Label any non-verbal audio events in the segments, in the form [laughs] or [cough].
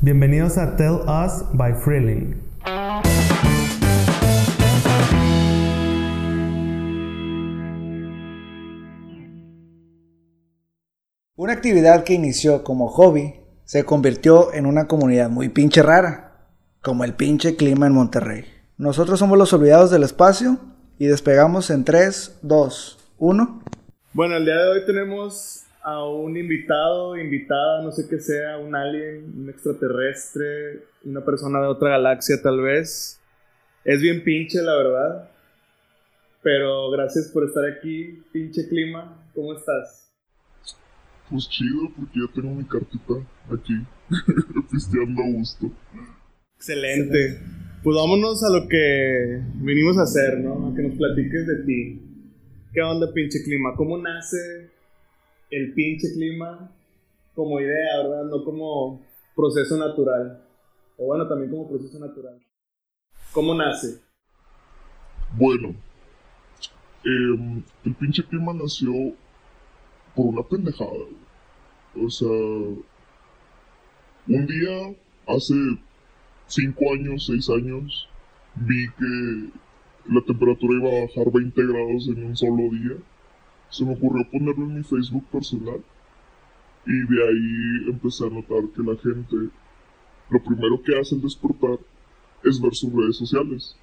Bienvenidos a Tell Us by Freeling. Una actividad que inició como hobby se convirtió en una comunidad muy pinche rara, como el pinche clima en Monterrey. Nosotros somos los olvidados del espacio y despegamos en 3, 2, 1. Bueno, el día de hoy tenemos a un invitado, invitada, no sé qué sea, un alien, un extraterrestre, una persona de otra galaxia tal vez. Es bien pinche, la verdad. Pero gracias por estar aquí, pinche clima. ¿Cómo estás? Pues chido, porque ya tengo mi cartita aquí, [laughs] pisteando a gusto. Excelente. Pues vámonos a lo que vinimos a hacer, ¿no? A que nos platiques de ti. ¿Qué onda, pinche clima? ¿Cómo nace el pinche clima como idea, verdad? No como proceso natural. O bueno, también como proceso natural. ¿Cómo nace? Bueno, em, el pinche clima nació por una pendejada. O sea, un día, hace cinco años, seis años, vi que la temperatura iba a bajar 20 grados en un solo día. Se me ocurrió ponerlo en mi Facebook personal. Y de ahí empecé a notar que la gente, lo primero que hace al despertar es ver sus redes sociales.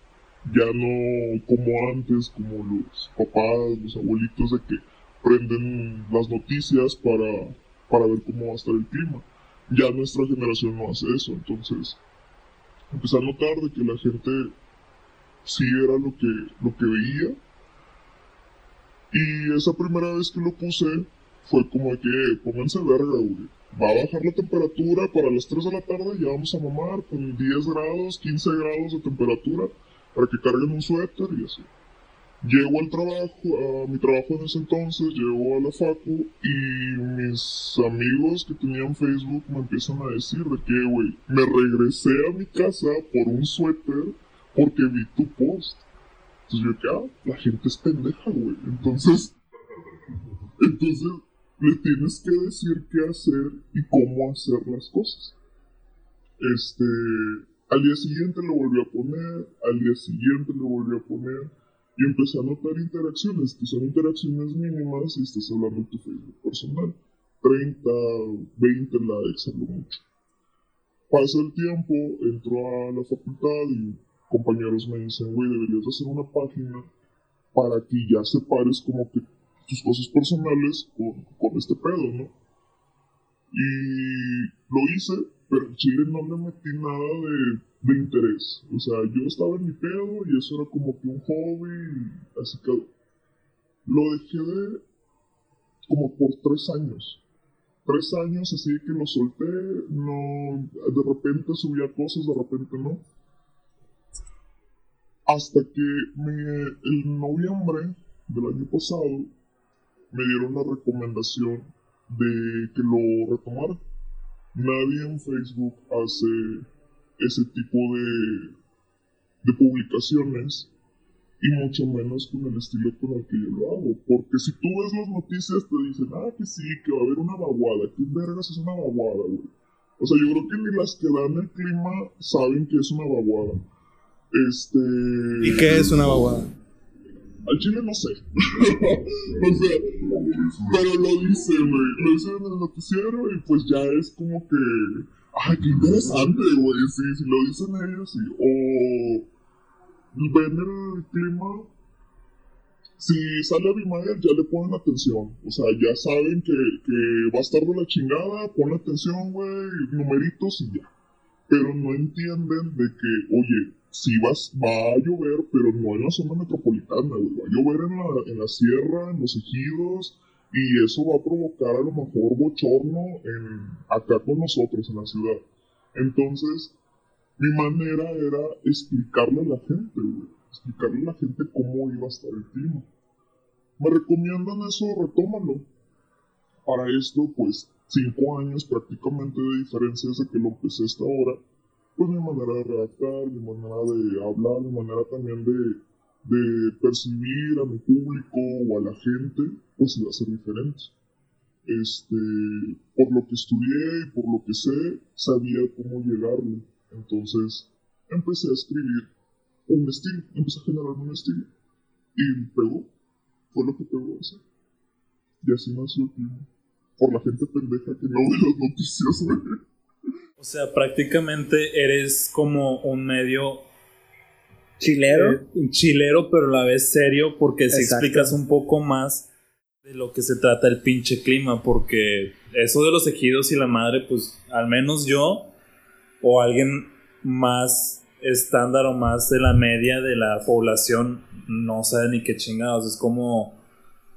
Ya no como antes, como los papás, los abuelitos, de que prenden las noticias para, para ver cómo va a estar el clima. Ya nuestra generación no hace eso, entonces empecé a notar de que la gente sí era lo que, lo que veía. Y esa primera vez que lo puse fue como que pónganse verga, güey. Va a bajar la temperatura para las 3 de la tarde, ya vamos a mamar con 10 grados, 15 grados de temperatura para que carguen un suéter y así. Llego al trabajo, a mi trabajo en ese entonces, llego a la facu y mis amigos que tenían Facebook me empiezan a decir de que, güey, me regresé a mi casa por un suéter porque vi tu post. Entonces yo que, ah, la gente es pendeja, güey. Entonces, entonces le tienes que decir qué hacer y cómo hacer las cosas. Este, al día siguiente lo volví a poner, al día siguiente lo volví a poner y empecé a notar interacciones, que son interacciones mínimas y estás hablando en tu Facebook personal. 30, 20 likes, algo mucho. Pasa el tiempo, entro a la facultad y compañeros me dicen, güey, deberías de hacer una página para que ya separes como que tus cosas personales con, este pedo, ¿no? Y lo hice, pero en Chile no le metí nada de, de interés. O sea, yo estaba en mi pedo y eso era como que un hobby, así quedó. Lo dejé de como por tres años. Tres años así que lo solté, no, de repente subía cosas, de repente no. Hasta que me, en noviembre del año pasado me dieron la recomendación de que lo retomara. Nadie en Facebook hace ese tipo de, de publicaciones y mucho menos con el estilo con el que yo lo hago. Porque si tú ves las noticias te dicen, ah, que sí, que va a haber una vaguada. ¿Qué vergas es una vaguada, güey? O sea, yo creo que ni las que dan el clima saben que es una vaguada. Este... ¿Y qué es una vaguada? Al chile no sé. [laughs] o sea, pero lo dicen, güey. Lo dicen en el noticiero y pues ya es como que. Ay, qué interesante, güey. Sí, si lo dicen ellos, sí. O ven el clima. Si sale Abimael, ya le ponen atención. O sea, ya saben que, que va a estar de la chingada. Ponle atención, güey. Numeritos y ya. Pero no entienden de que, oye, sí vas, va a llover, pero no en la zona metropolitana, güey. Va a llover en la, en la sierra, en los ejidos, y eso va a provocar a lo mejor bochorno en, acá con nosotros, en la ciudad. Entonces, mi manera era explicarle a la gente, güey. Explicarle a la gente cómo iba a estar el clima. Me recomiendan eso, retómalo. Para esto, pues, cinco años prácticamente de diferencia desde que lo empecé hasta ahora pues mi manera de redactar, mi manera de hablar, mi manera también de, de percibir a mi público o a la gente, pues iba a ser diferente. este, por lo que estudié y por lo que sé, sabía cómo llegarle. Entonces, empecé a escribir un estilo, empecé a generar un estilo. Y pegó. Fue lo que pegó ese. Y así nació el. Por la gente pendeja que no ve las noticias. [laughs] O sea, prácticamente eres como un medio Chilero. eh, un chilero, pero a la vez serio, porque si Exacto. explicas un poco más de lo que se trata el pinche clima, porque eso de los ejidos y la madre, pues al menos yo o alguien más estándar o más de la media de la población no sabe ni qué chingados. Es como,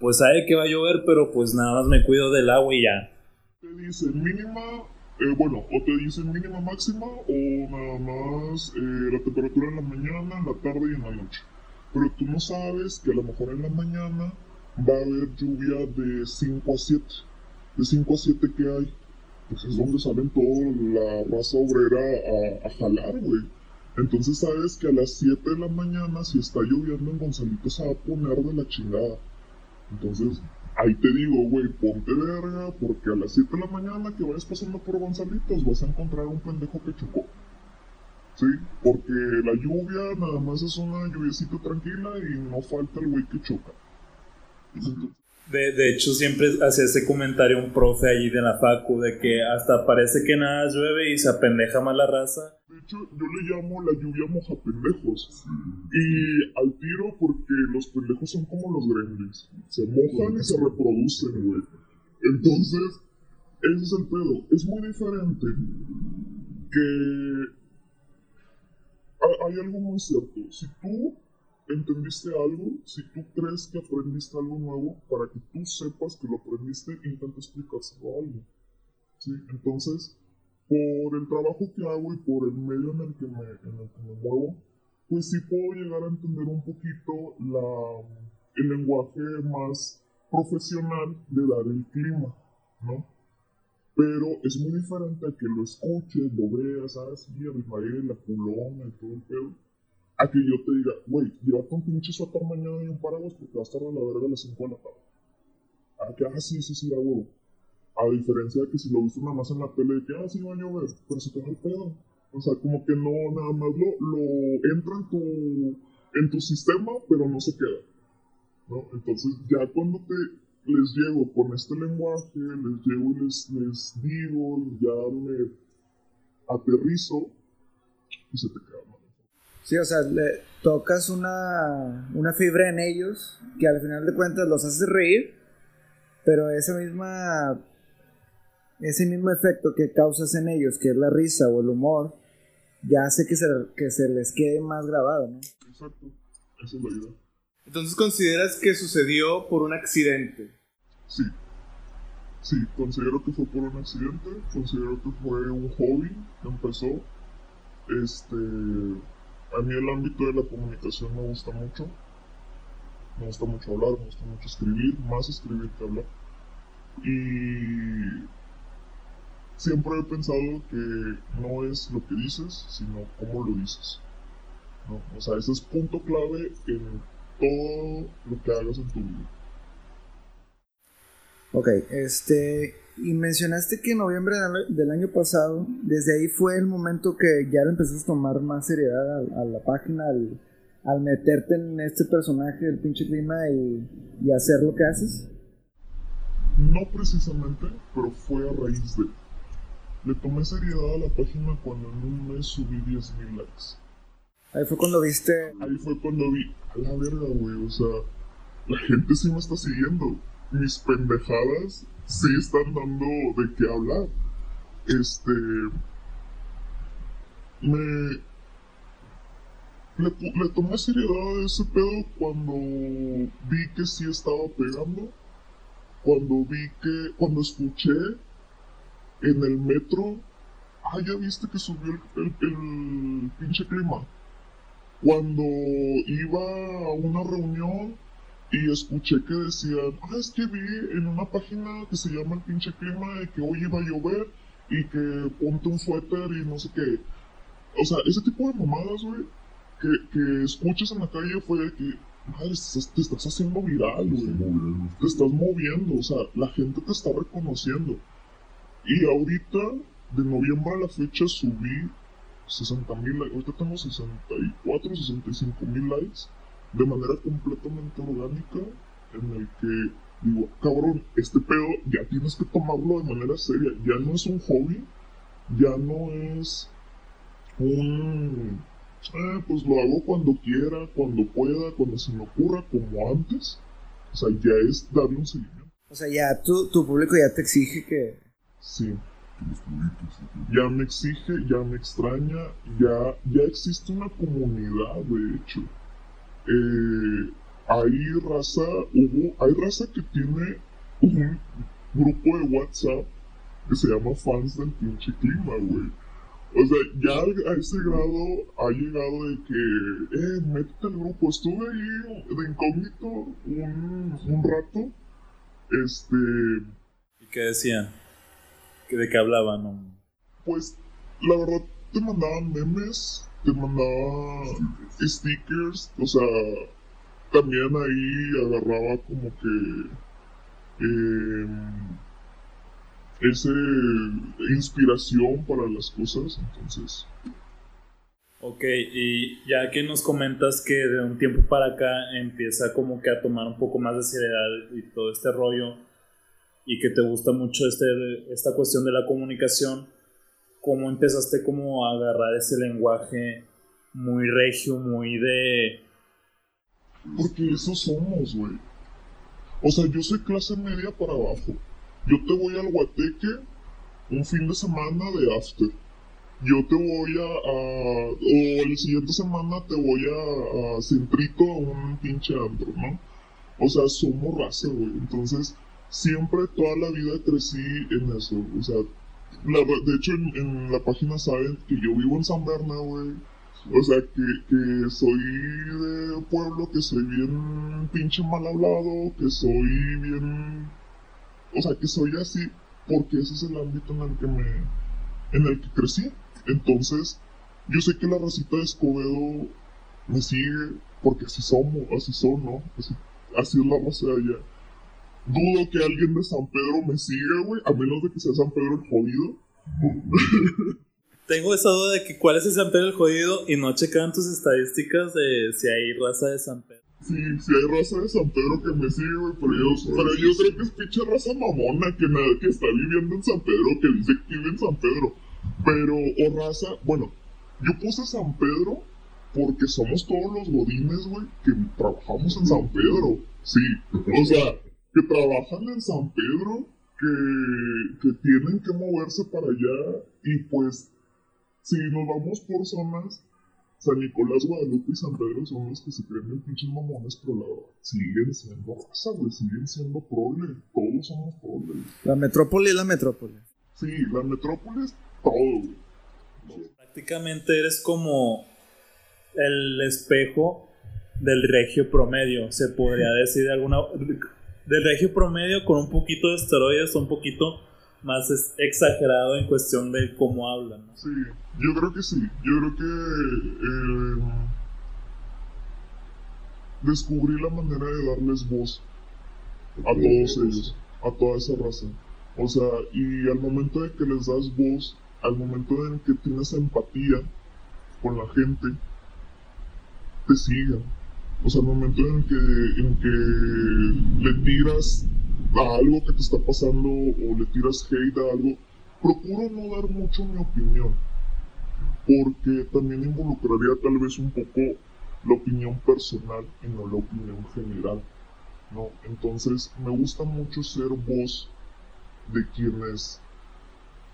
pues sabe que va a llover, pero pues nada más me cuido del agua y ya. te dicen mínima, eh, bueno, o te dicen mínima máxima o nada más eh, la temperatura en la mañana, en la tarde y en la noche. Pero tú no sabes que a lo mejor en la mañana va a haber lluvia de 5 a 7. De 5 a 7 que hay, pues es donde salen toda la raza obrera a, a jalar, güey. Entonces sabes que a las 7 de la mañana, si está lloviendo en Gonzalito, se va a poner de la chingada. Entonces, ahí te digo, güey, ponte verga, porque a las 7 de la mañana que vayas pasando por Gonzalitos vas a encontrar un pendejo que chocó. Sí, porque la lluvia nada más es una lluviecita tranquila y no falta el güey que choca. De, de hecho, siempre hacía ese comentario un profe allí de la facu, de que hasta parece que nada llueve y se apendeja más la raza. De hecho, yo le llamo la lluvia moja pendejos. Y al tiro porque los pendejos son como los gremlins. Se mojan y se reproducen, güey. Entonces, ese es el pedo. Es muy diferente que... Hay, hay algo muy cierto. Si tú entendiste algo, si tú crees que aprendiste algo nuevo, para que tú sepas que lo aprendiste, intenta explicárselo a alguien. ¿Sí? Entonces, por el trabajo que hago y por el medio en el que me, en el que me muevo, pues sí puedo llegar a entender un poquito la, el lenguaje más profesional de dar el clima, ¿no? Pero es muy diferente a que lo escuches, lo veas, ¿sabes? Sí, Abimael, la culona y todo el pedo, a que yo te diga, güey, llévate un pinche suéter mañana y un paraguas porque va a estar a la verga a las 5 de la tarde. A que, ah, sí, sí, sí, a huevo. A diferencia de que si lo viste nada más en la tele, de que, ah, sí, va a llover, pero se te va el pedo. O sea, como que no, nada más lo, lo entra en tu, en tu sistema, pero no se queda. ¿no? Entonces, ya cuando te les llego con este lenguaje, les llego y les, les digo, y ya me aterrizo, y se te queda mal. Sí, o sea, le tocas una, una fibra en ellos que al final de cuentas los haces reír, pero esa misma, ese mismo efecto que causas en ellos, que es la risa o el humor, ya hace que se, que se les quede más grabado, ¿no? Exacto, esa es la idea. Entonces consideras que sucedió por un accidente. Sí. Sí, considero que fue por un accidente, considero que fue un hobby que empezó. Este, a mí el ámbito de la comunicación me gusta mucho. Me gusta mucho hablar, me gusta mucho escribir, más escribir que hablar. Y siempre he pensado que no es lo que dices, sino cómo lo dices. ¿no? O sea, ese es punto clave en todo lo que hagas en tu vida. Ok, este, y mencionaste que en noviembre del, del año pasado, desde ahí fue el momento que ya le empezaste a tomar más seriedad a, a la página, al, al meterte en este personaje del pinche clima y, y hacer lo que haces. No precisamente, pero fue a raíz de. Le tomé seriedad a la página cuando en un mes subí 10.000 likes. Ahí fue cuando viste, Ahí fue cuando vi, a la verga, güey, o sea, la gente sí me está siguiendo. Mis pendejadas sí están dando de qué hablar. Este. Me. Le, le tomé seriedad a ese pedo cuando vi que sí estaba pegando. Cuando vi que. Cuando escuché en el metro. Ah, ya viste que subió el, el- pinche clima cuando iba a una reunión y escuché que decían, ah, es que vi en una página que se llama El Pinche Clima de que hoy iba a llover y que ponte un suéter y no sé qué. O sea, ese tipo de mamadas, güey, que, que escuchas en la calle fue de que, madre, te estás haciendo viral, güey. Te estás moviendo, o sea, la gente te está reconociendo. Y ahorita, de noviembre a la fecha, subí 60 mil likes. Ahorita tengo 64, 65 mil likes de manera completamente orgánica. En el que digo, cabrón, este pedo ya tienes que tomarlo de manera seria. Ya no es un hobby, ya no es un. "Ah, pues lo hago cuando quiera, cuando pueda, cuando se me ocurra, como antes. O sea, ya es darle un seguimiento. O sea, ya tu, tu público ya te exige que. Sí. Ya me exige, ya me extraña, ya, ya existe una comunidad, de hecho. Eh, hay raza, hubo, hay raza que tiene un grupo de WhatsApp que se llama fans del pinche clima, güey. O sea, ya a ese grado ha llegado de que, eh, métete al grupo. Estuve ahí de incógnito un, un rato. Este, ¿Y qué decían? ¿Que ¿De qué hablaban? o? Pues la verdad te mandaban memes, te mandaban stickers, o sea, también ahí agarraba como que em, ese inspiración para las cosas, entonces Ok, y ya que nos comentas que de un tiempo para acá empieza como que a tomar un poco más de seriedad y todo este rollo, y que te gusta mucho este, esta cuestión de la comunicación, ¿cómo empezaste como a agarrar ese lenguaje muy regio, muy de... porque eso somos, güey. O sea, yo soy clase media para abajo. Yo te voy al guateque un fin de semana de after. Yo te voy a, o el siguiente semana te voy a, a Centrito a un pinche antro, ¿no? O sea, somos raza, güey. Entonces, siempre toda la vida crecí en eso. O sea, la de hecho en, en la página saben que yo vivo en San Bernardo, güey. O sea, que, que soy de pueblo, que soy bien pinche mal hablado, que soy bien... O sea, que soy así, porque ese es el ámbito en el que me... en el que crecí. Entonces, yo sé que la racita de Escobedo me sigue, porque así somos, así son, ¿no? Así, así es la raza de allá. Dudo que alguien de San Pedro me siga, güey, a menos de que sea San Pedro el jodido. [laughs] Tengo esa duda de que cuál es el San Pedro el jodido y no checaban tus estadísticas de si hay raza de San Pedro. Sí, sí hay raza de San Pedro que me sigue, güey, pero yo, pero yo creo que es pinche raza mamona que, nada, que está viviendo en San Pedro, que dice que vive en San Pedro. Pero, o raza, bueno, yo puse San Pedro porque somos todos los godines, güey, que trabajamos en San Pedro. Sí, o sea, que trabajan en San Pedro, que, que tienen que moverse para allá y pues, si nos vamos por zonas, San Nicolás, Guadalupe y San Pedro son los que se creen bien pinches mamones, pero la verdad, siguen siendo raza, güey, siguen siendo prole, todos somos prole. La metrópoli es la metrópoli. Sí, la metrópolis, todo, güey. Prácticamente eres como el espejo del regio promedio, se podría decir de alguna del regio promedio con un poquito de esteroides, un poquito más es- exagerado en cuestión de cómo hablan. ¿no? Sí, yo creo que sí, yo creo que eh, descubrí la manera de darles voz a todos ellos, a toda esa raza. O sea, y al momento de que les das voz, al momento en que tienes empatía con la gente, te siguen. O sea, al momento en que, en que le tiras a algo que te está pasando o le tiras hate a algo, procuro no dar mucho mi opinión, porque también involucraría tal vez un poco la opinión personal y no la opinión general. ¿no? Entonces, me gusta mucho ser voz de quienes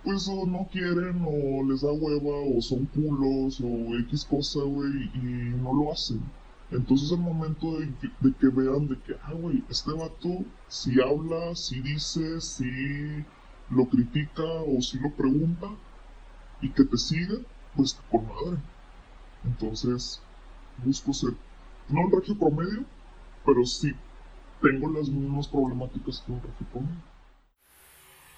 pues o no quieren o les da hueva o son culos o X cosa, güey, y no lo hacen. Entonces al momento de que, vean de que, ah, güey, este vato si habla, si dice, si lo critica o si lo pregunta y que te siga, pues con madre. Entonces busco ser, no el regio promedio, pero sí tengo las mismas problemáticas que un regio promedio.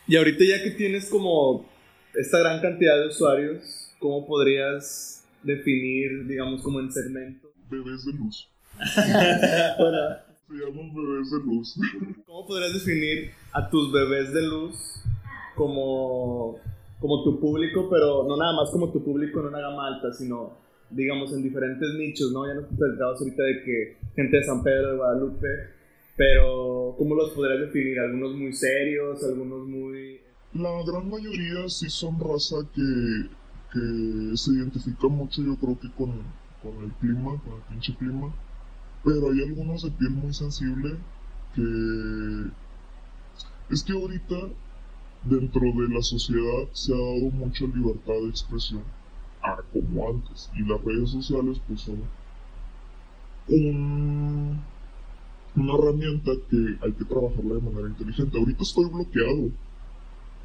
Y ahorita ya que tienes como esta gran cantidad de usuarios, ¿cómo podrías definir, digamos, como en segmento? Bebés de luz. [laughs] Bueno, Se llaman bebés de luz. ¿cómo podrías definir a tus bebés de luz como, como tu público, pero no nada más como tu público en una gama alta, sino, digamos, en diferentes nichos, ¿no? Ya nos platicabas ahorita de que gente de San Pedro de Guadalupe, pero ¿cómo los podrías definir? Algunos muy serios, algunos muy... La gran mayoría sí son raza que, que se identifica mucho, yo creo que con, con el clima, con el pinche clima. Pero hay algunos de piel muy sensible que... Es que ahorita, dentro de la sociedad, se ha dado mucha libertad de expresión, a como antes. Y las redes sociales, pues son un- una herramienta que hay que trabajarla de manera inteligente. Ahorita estoy bloqueado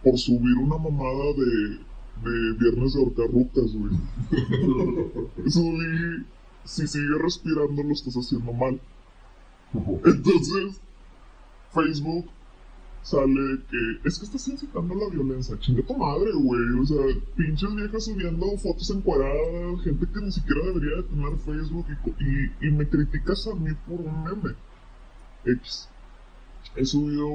por subir una mamada de, de viernes de horcarrucas, güey. [laughs] Subí, si sigues respirando lo estás haciendo mal. Entonces, Facebook sale que es que estás incitando la violencia. Chinga tu madre, güey. O sea, pinches viejas subiendo fotos encuadradas, gente que ni siquiera debería de tener Facebook y, y, y me criticas a mí por un meme. X. He subido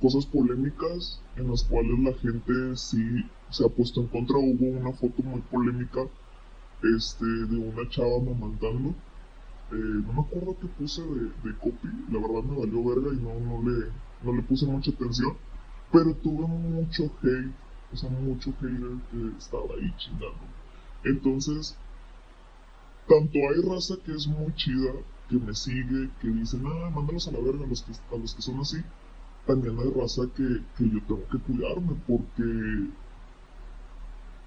cosas polémicas en las cuales la gente sí se ha puesto en contra. Hubo una foto muy polémica este, de una chava mamantando. Eh, no me acuerdo qué puse de, de copy, la verdad me valió verga y no, no, le, no le puse mucha atención. Pero tuve mucho hate, o sea, mucho hater que estaba ahí chingando. Entonces, tanto hay raza que es muy chida, que me sigue, que dicen, ah, mándalos a la verga a los que, a los que son así. También hay raza que, que yo tengo que cuidarme porque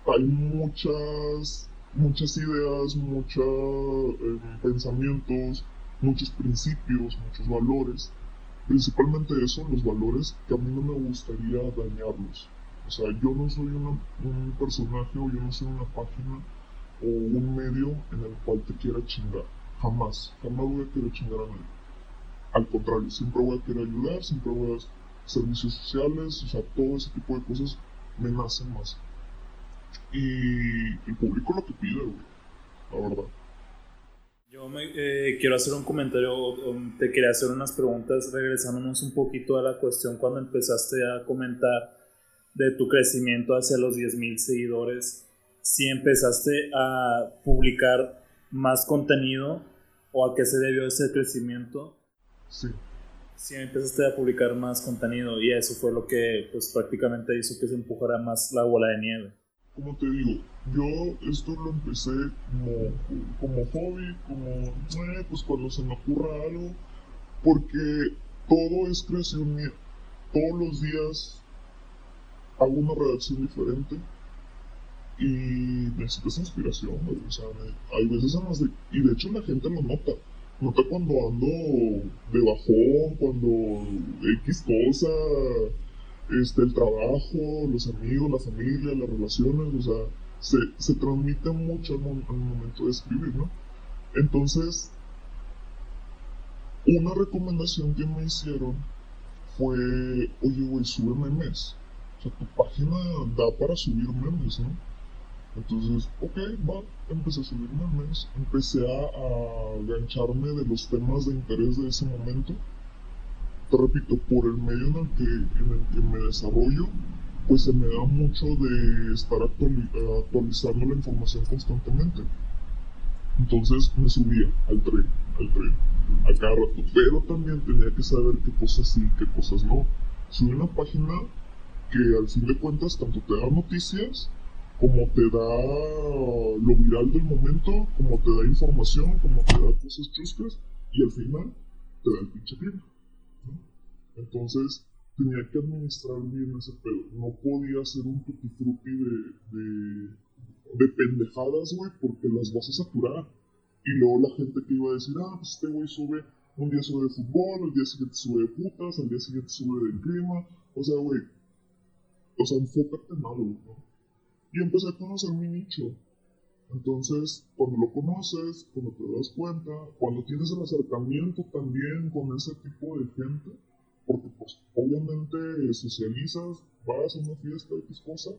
hay muchas, muchas ideas, muchos pensamientos, muchos principios, muchos valores. Principalmente eso, los valores que a mí no me gustaría dañarlos. O sea, yo no soy un personaje o yo no soy una página o un medio en el cual te quiera chingar. Jamás, jamás voy a querer chingar a nadie. Al contrario, siempre voy a querer ayudar, siempre voy a hacer servicios sociales, o sea, todo ese tipo de cosas me nacen más. Y el público lo que pide, güey, la verdad. Yo me, eh, quiero hacer un comentario, te quería hacer unas preguntas regresándonos un poquito a la cuestión cuando empezaste a comentar de tu crecimiento hacia los 10.000 seguidores. Si empezaste a publicar más contenido o a qué se debió ese crecimiento. Sí, Si empezaste a publicar más contenido y eso fue lo que pues prácticamente hizo que se empujara más la bola de nieve. como te digo, yo esto lo empecé como, como hobby, como, eh, pues cuando se me ocurra algo, porque todo es creación mía. Todos los días hago una redacción diferente y necesitas inspiración, güey, O sea, hay veces en las de, y de hecho la gente lo nota. Nota cuando ando de bajón, cuando X cosa, este, el trabajo, los amigos, la familia, las relaciones, o sea, se, se transmite mucho al, al momento de escribir, ¿no? Entonces, una recomendación que me hicieron fue, oye, güey, sube memes. O sea, tu página da para subir memes, ¿no? Entonces, ok, va, empecé a subir memes, empecé a, a gancharme de los temas de interés de ese momento. Te repito, por el medio en el que, en el que me desarrollo, pues se me da mucho de estar actuali- actualizando la información constantemente. Entonces me subía al tren, al tren, a cada rato. Pero también tenía que saber qué cosas sí, qué cosas no. Subí una página que al fin de cuentas tanto te da noticias, como te da lo viral del momento, como te da información, como te da cosas chuscas, y al final te da el pinche clima. Entonces tenía que administrar bien ese pedo. No podía hacer un tutti frutti de, de, de pendejadas, güey, porque las vas a saturar. Y luego la gente que iba a decir, ah, pues este güey sube, un día sube de fútbol, el día siguiente sube de putas, al día siguiente sube del clima. O sea, güey, o sea, enfócate en algo, ¿no? Y empecé a conocer mi nicho. Entonces, cuando lo conoces, cuando te das cuenta, cuando tienes el acercamiento también con ese tipo de gente, porque pues obviamente socializas, vas a una fiesta, X cosa,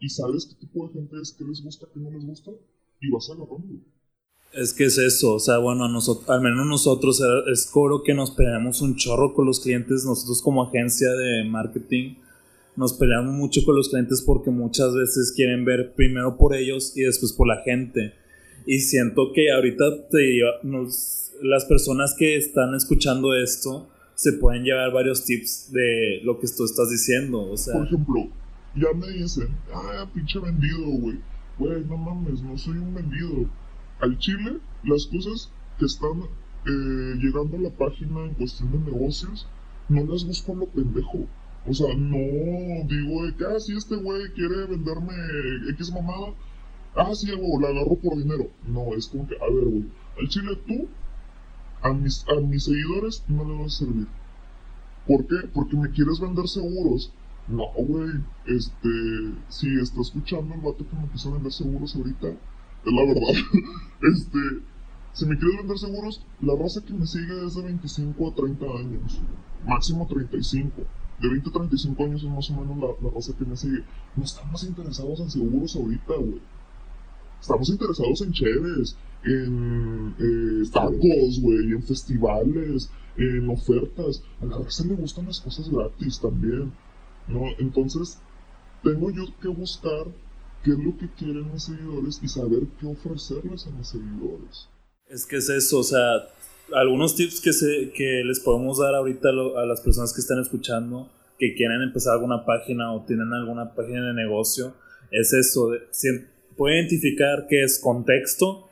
y sabes qué tipo de gente es, qué les gusta, qué no les gusta, y vas agarrando. Es que es eso, o sea, bueno, a nosotros, al menos nosotros es coro que nos peleamos un chorro con los clientes, nosotros como agencia de marketing nos peleamos mucho con los clientes porque muchas veces quieren ver primero por ellos y después por la gente. Y siento que ahorita te, las personas que están escuchando esto se pueden llevar varios tips de lo que tú estás diciendo, o sea, Por ejemplo, ya me dicen, ah, pinche vendido, güey. Güey, no mames, no soy un vendido. Al Chile, las cosas que están eh, llegando a la página en cuestión de negocios, no las busco lo pendejo. O sea, no digo de que, ah, si este güey quiere venderme X mamada, ah, sí, güey, la agarro por dinero. No, es como que, a ver, güey, al Chile tú, a mis, a mis seguidores no le vas a servir. ¿Por qué? Porque me quieres vender seguros. No, güey, este, si está escuchando el vato que me quiso vender seguros ahorita, es la verdad. [laughs] este, si me quieres vender seguros, la raza que me sigue es de 25 a 30 años, máximo 35. De 20 a 35 años es más o menos la, la raza que me sigue. No estamos interesados en seguros ahorita, güey. Estamos interesados en cheves, en eh, tacos, güey, en festivales, en ofertas. A la raza le gustan las cosas gratis también. ¿no? Entonces, tengo yo que buscar qué es lo que quieren mis seguidores y saber qué ofrecerles a mis seguidores. Es que es eso, o sea, algunos tips que, se, que les podemos dar ahorita lo- a las personas que están escuchando, que quieren empezar alguna página o tienen alguna página de negocio, es eso, de, puede identificar qué es contexto,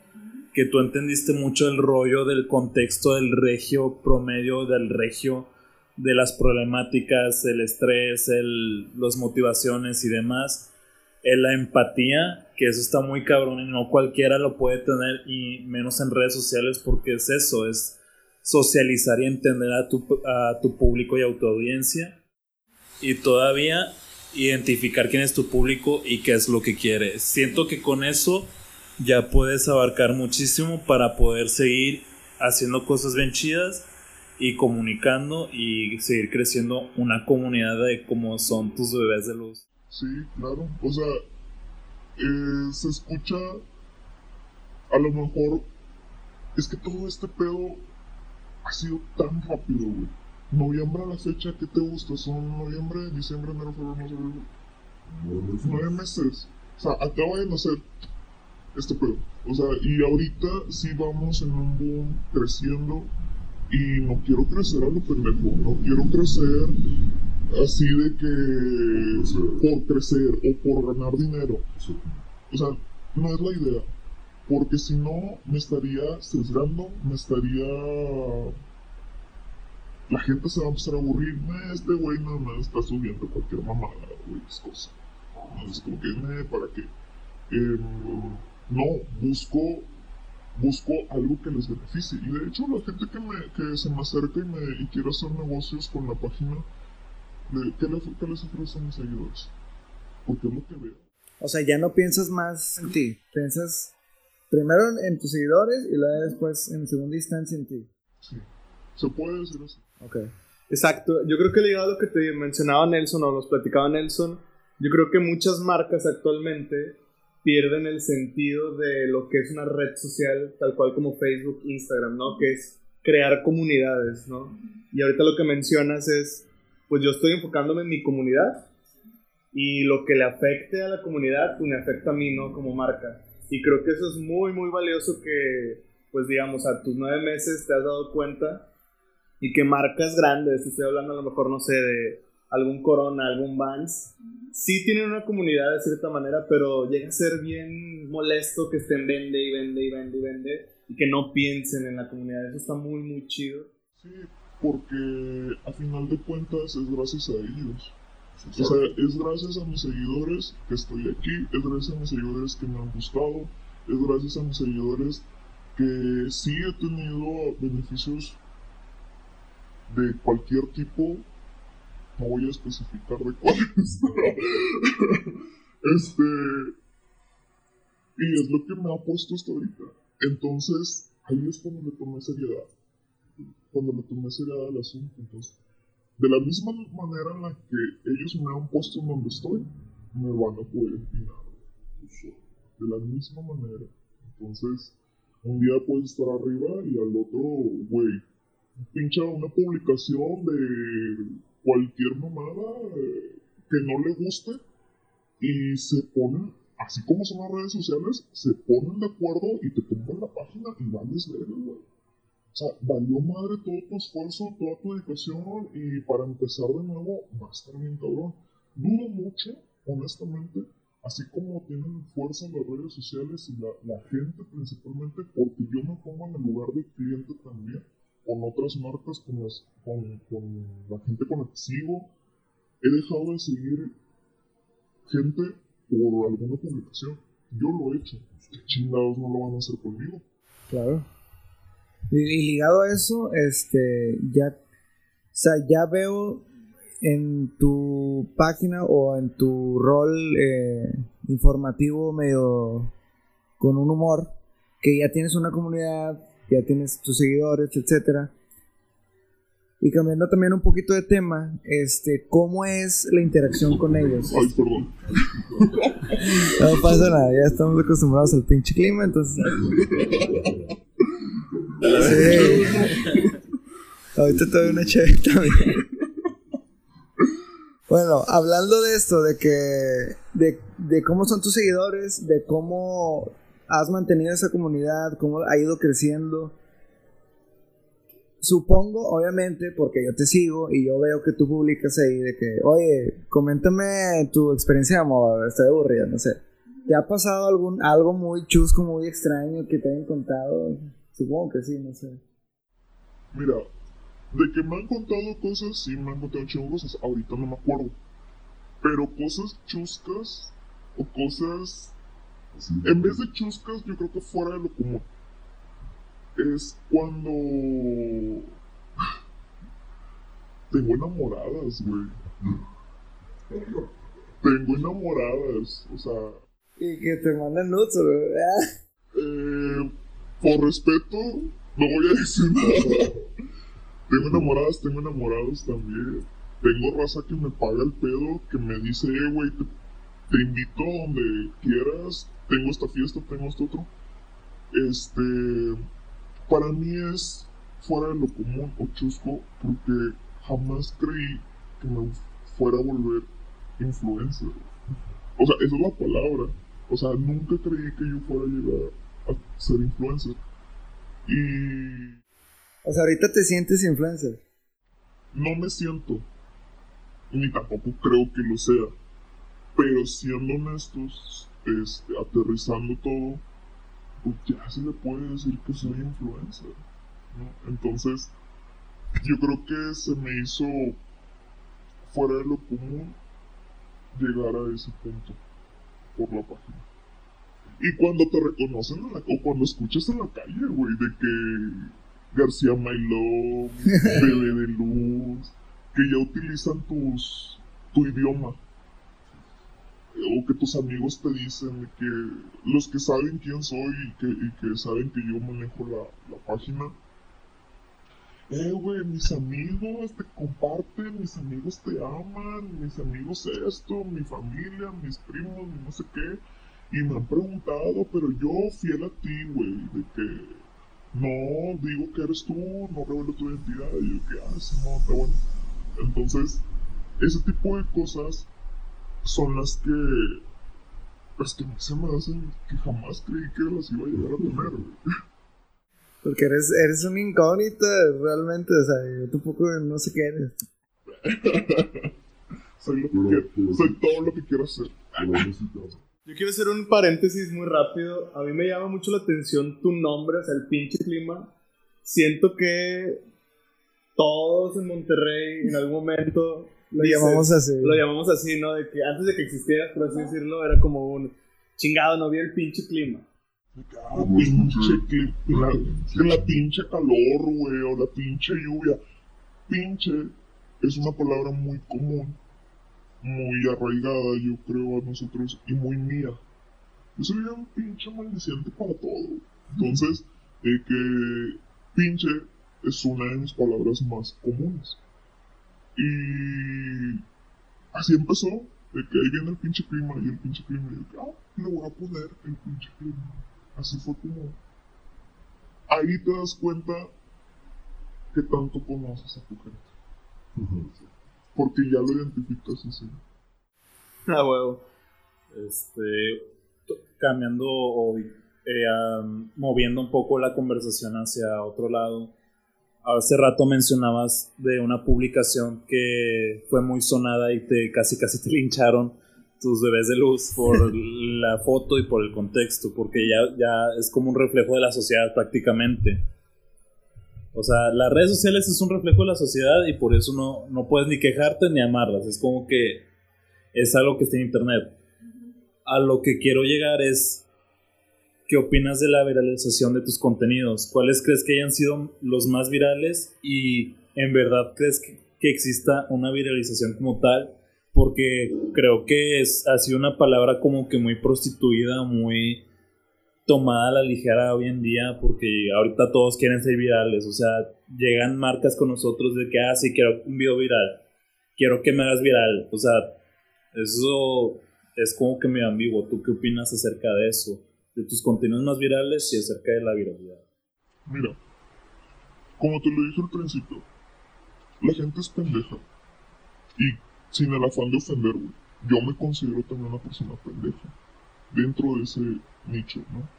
que tú entendiste mucho el rollo del contexto del regio promedio, del regio, de las problemáticas, el estrés, el, las motivaciones y demás. Eh, la empatía, que eso está muy cabrón y no cualquiera lo puede tener y menos en redes sociales porque es eso, es socializar y entender a tu, a tu público y a tu audiencia y todavía identificar quién es tu público y qué es lo que quiere. Siento que con eso ya puedes abarcar muchísimo para poder seguir haciendo cosas bien chidas y comunicando y seguir creciendo una comunidad de como son tus bebés de luz. Sí, claro. O sea, eh, se escucha a lo mejor es que todo este pedo ha sido tan rápido, güey. Noviembre a la fecha, ¿qué te gusta? Son noviembre, diciembre, enero, febrero, marzo, abril. Nueve meses. O sea, acaba de nacer este pedo. O sea, y ahorita sí vamos en un boom creciendo. Y no quiero crecer a lo pendejo. No quiero crecer así de que por crecer o por ganar dinero. O sea, no es la idea. Porque si no, me estaría sesgando, me estaría. La gente se va a empezar a aburrir. "Nah, este güey nada más está subiendo cualquier mamada, güey, es cosa. No, es como que, "Nah, ¿para qué? Em, no, busco busco algo que les beneficie. Y de hecho, la gente que, me, que se me acerca y, me, y quiere hacer negocios con la página, ¿qué, le, qué les ofrece a mis seguidores? Porque es lo que veo. O sea, ya no piensas más en ti. Piensas primero en, en tus seguidores y luego después, en segunda instancia, en ti. Sí. Se puede decir así. Ok. Exacto, yo creo que ligado a lo que te mencionaba Nelson o nos platicaba Nelson, yo creo que muchas marcas actualmente pierden el sentido de lo que es una red social tal cual como Facebook, Instagram, ¿no? Que es crear comunidades, ¿no? Y ahorita lo que mencionas es, pues yo estoy enfocándome en mi comunidad y lo que le afecte a la comunidad, pues me afecta a mí, ¿no? Como marca. Y creo que eso es muy, muy valioso que, pues digamos, a tus nueve meses te has dado cuenta y que marcas grandes, estoy hablando a lo mejor, no sé, de algún Corona, algún Vans, sí tienen una comunidad de cierta manera, pero llega a ser bien molesto que estén vende y vende y vende y vende y que no piensen en la comunidad. Eso está muy, muy chido. Sí, porque a final de cuentas es gracias a ellos. O sea, es gracias a mis seguidores que estoy aquí, es gracias a mis seguidores que me han buscado, es gracias a mis seguidores que sí he tenido beneficios de cualquier tipo. No voy a especificar de cuáles. [laughs] este. Y es lo que me ha puesto hasta ahorita. Entonces, ahí es cuando le tomé seriedad. Cuando le tomé seriedad al asunto. Entonces, de la misma manera en la que ellos me han puesto en donde estoy, me van a poder empinar. De la misma manera. Entonces, Un día puedes estar arriba y al otro, güey, pincha una publicación de cualquier mamada eh, que no le guste y se ponen, así como son las redes sociales, se ponen de acuerdo y te tumban la página y vales verga, güey. O sea, valió madre todo tu esfuerzo, toda tu dedicación y para empezar de nuevo va a estar bien cabrón. Dudo mucho, honestamente, así como tienen fuerza las redes sociales y la, la gente principalmente, porque yo me pongo en el lugar del cliente también, con otras marcas, con, las, con, la gente con la he dejado de seguir gente por alguna publicación. Yo lo he hecho. ¿Qué chingados no lo van a hacer conmigo? Claro. Y, y ligado a eso, este, ya, o sea, ya veo en tu página o en tu rol eh, informativo medio con un humor que ya tienes una comunidad, ya tienes tus seguidores, etcétera. Y cambiando también un poquito de tema, este, ¿cómo es la interacción con ellos? Ay, perdón. No pasa nada, ya estamos acostumbrados al pinche clima, entonces. [laughs] Sí. [laughs] Ahorita te doy una chévere también. [laughs] Bueno, hablando de esto, de que. De, de cómo son tus seguidores, de cómo has mantenido esa comunidad, cómo ha ido creciendo. Supongo, obviamente, porque yo te sigo y yo veo que tú publicas ahí de que, oye, coméntame tu experiencia de amor, estoy aburrida, no sé. ¿Te ha pasado algún, algo muy chusco, muy extraño que te hayan contado? Supongo que sí, no sé. Mira, de que me han contado cosas, sí me han contado chingos cosas, ahorita no me acuerdo. Pero cosas chuscas o cosas. En vez de chuscas, yo creo que fuera de lo común. Es cuando. [sighs] Tengo enamoradas, güey. Tengo enamoradas, o sea. Y que te mandan nudes, ¿verdad? [laughs] Eh, por respeto, no voy a decir nada. Tengo enamoradas, tengo enamorados también. Tengo raza que me paga el pedo, que me dice, eh, güey, te, te invito donde quieras. Tengo esta fiesta, tengo esto otro. Este. Para mí es fuera de lo común o chusco, porque jamás creí que me fuera a volver influencer. O sea, esa es la palabra. O sea, nunca creí que yo fuera a llegar a ser influencer. Y O sea, ahorita te sientes influencer. no me siento, ni tampoco creo que lo sea, pero siendo honestos, este, aterrizando todo, pues ya se le puede decir que soy influencer, ¿no? Entonces, yo creo que se me hizo fuera de lo común llegar a ese punto por la página. Y cuando te reconocen en la, o cuando escuchas en la calle, güey, de que García Mailó, [laughs] Bebé de Luz, que ya utilizan tus, tu idioma. O que tus amigos te dicen que los que saben quién soy y que, y que saben que yo manejo la, la página. Eh, güey, mis amigos te comparten, mis amigos te aman, mis amigos esto, mi familia, mis primos, mi no sé qué. Y me han preguntado, pero yo fiel a ti, güey, de que no digo que eres tú, no revelo tu identidad, y yo que, ah, sí, no, está bueno. Entonces, ese tipo de cosas son las que, las que se me hacen, que jamás creí que las iba a llegar a tener, güey. Porque eres, eres un incógnito, realmente. O sea, yo tampoco no sé qué eres. [laughs] Soy, lo que quiero- soy todo lo que quiero hacer. Yo quiero hacer un paréntesis muy rápido. A mí me llama mucho la atención tu nombre, o sea, el pinche clima. Siento que todos en Monterrey en algún momento Lo llamamos así. Lo llamamos así, ¿no? De que antes de que existiera, por así decirlo, era como un chingado, no vi el pinche clima. Ah, pinche la, la pinche calor, güey, o la pinche lluvia. Pinche es una palabra muy común, muy arraigada, yo creo, a nosotros, y muy mía. Yo soy un pinche maldiciente para todo. Entonces, eh, que pinche es una de mis palabras más comunes. Y así empezó, de que ahí viene el pinche clima y el pinche clima. Y yo, ah, le voy a poner el pinche clima. Así fue como ahí te das cuenta que tanto conoces a tu gente. Porque ya lo identificas así. Ah, huevo. Este, cambiando o eh, am, moviendo un poco la conversación hacia otro lado. Hace rato mencionabas de una publicación que fue muy sonada y te casi casi te [laughs] lincharon tus bebés de luz por [laughs] la foto y por el contexto, porque ya, ya es como un reflejo de la sociedad prácticamente. O sea, las redes sociales es un reflejo de la sociedad y por eso no, no puedes ni quejarte ni amarlas. Es como que es algo que está en internet. A lo que quiero llegar es, ¿qué opinas de la viralización de tus contenidos? ¿Cuáles crees que hayan sido los más virales? Y en verdad crees que, que exista una viralización como tal? Porque creo que es, ha sido una palabra como que muy prostituida, muy tomada a la ligera hoy en día, porque ahorita todos quieren ser virales. O sea, llegan marcas con nosotros de que, ah, sí, quiero un video viral. Quiero que me hagas viral. O sea, eso es como que medio ambiguo. ¿Tú qué opinas acerca de eso? De tus contenidos más virales y acerca de la viralidad. Mira, como te lo dije al principio, la gente es pendeja. Y sin el afán de ofender, güey, yo me considero también una persona pendeja dentro de ese nicho, ¿no?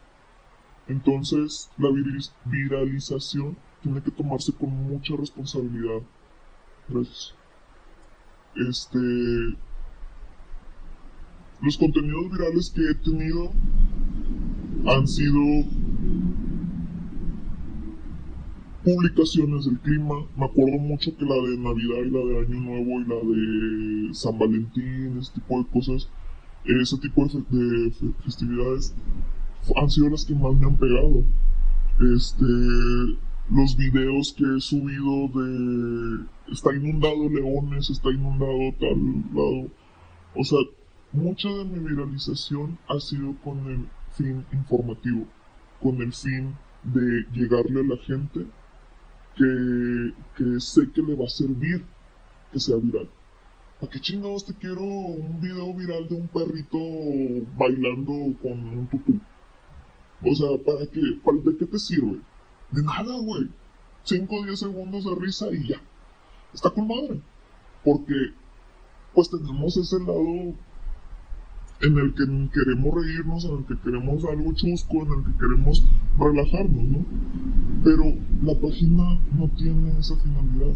Entonces, la viralización tiene que tomarse con mucha responsabilidad. Gracias. Este. Los contenidos virales que he tenido han sido publicaciones del clima. Me acuerdo mucho que la de Navidad y la de Año Nuevo y la de San Valentín, ese tipo de cosas, ese tipo de, de fe- festividades han sido las que más me han pegado. Este, los videos que he subido de está inundado Leones, está inundado tal lado. O sea, mucha de mi viralización ha sido con el fin informativo, con el fin de llegarle a la gente que, que sé que le va a servir que sea viral. ¿Para qué chingados te quiero un video viral de un perrito bailando con un tutú? O sea, ¿para qué? ¿Para, ¿De qué te sirve? De nada, güey. 5 o 10 segundos de risa y ya. Está con. Porque, pues tenemos ese lado en el que queremos reírnos, en el que queremos algo chusco, en el que queremos relajarnos, ¿no? Pero la página no tiene esa finalidad.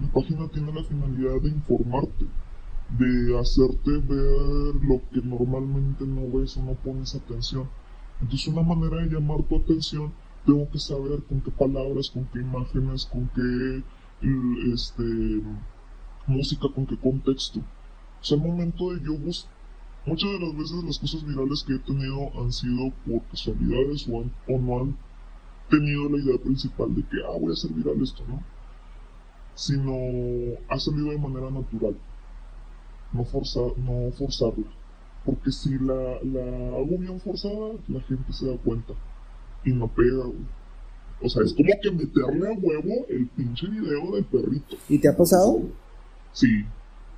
La página tiene la finalidad de informarte, de hacerte ver lo que normalmente no ves o no pones atención. Entonces una manera de llamar tu atención, tengo que saber con qué palabras, con qué imágenes, con qué este, música, con qué contexto. O sea, el momento de yo bus Muchas de las veces las cosas virales que he tenido han sido por casualidades o, han- o no han tenido la idea principal de que, ah, voy a hacer viral esto, ¿no? Sino ha salido de manera natural. No, forza, no forzarla. Porque si la, la hago bien forzada, la gente se da cuenta. Y no pega, güey. O sea, es como que meterle a huevo el pinche video del perrito. ¿Y te ha pasado? Sí,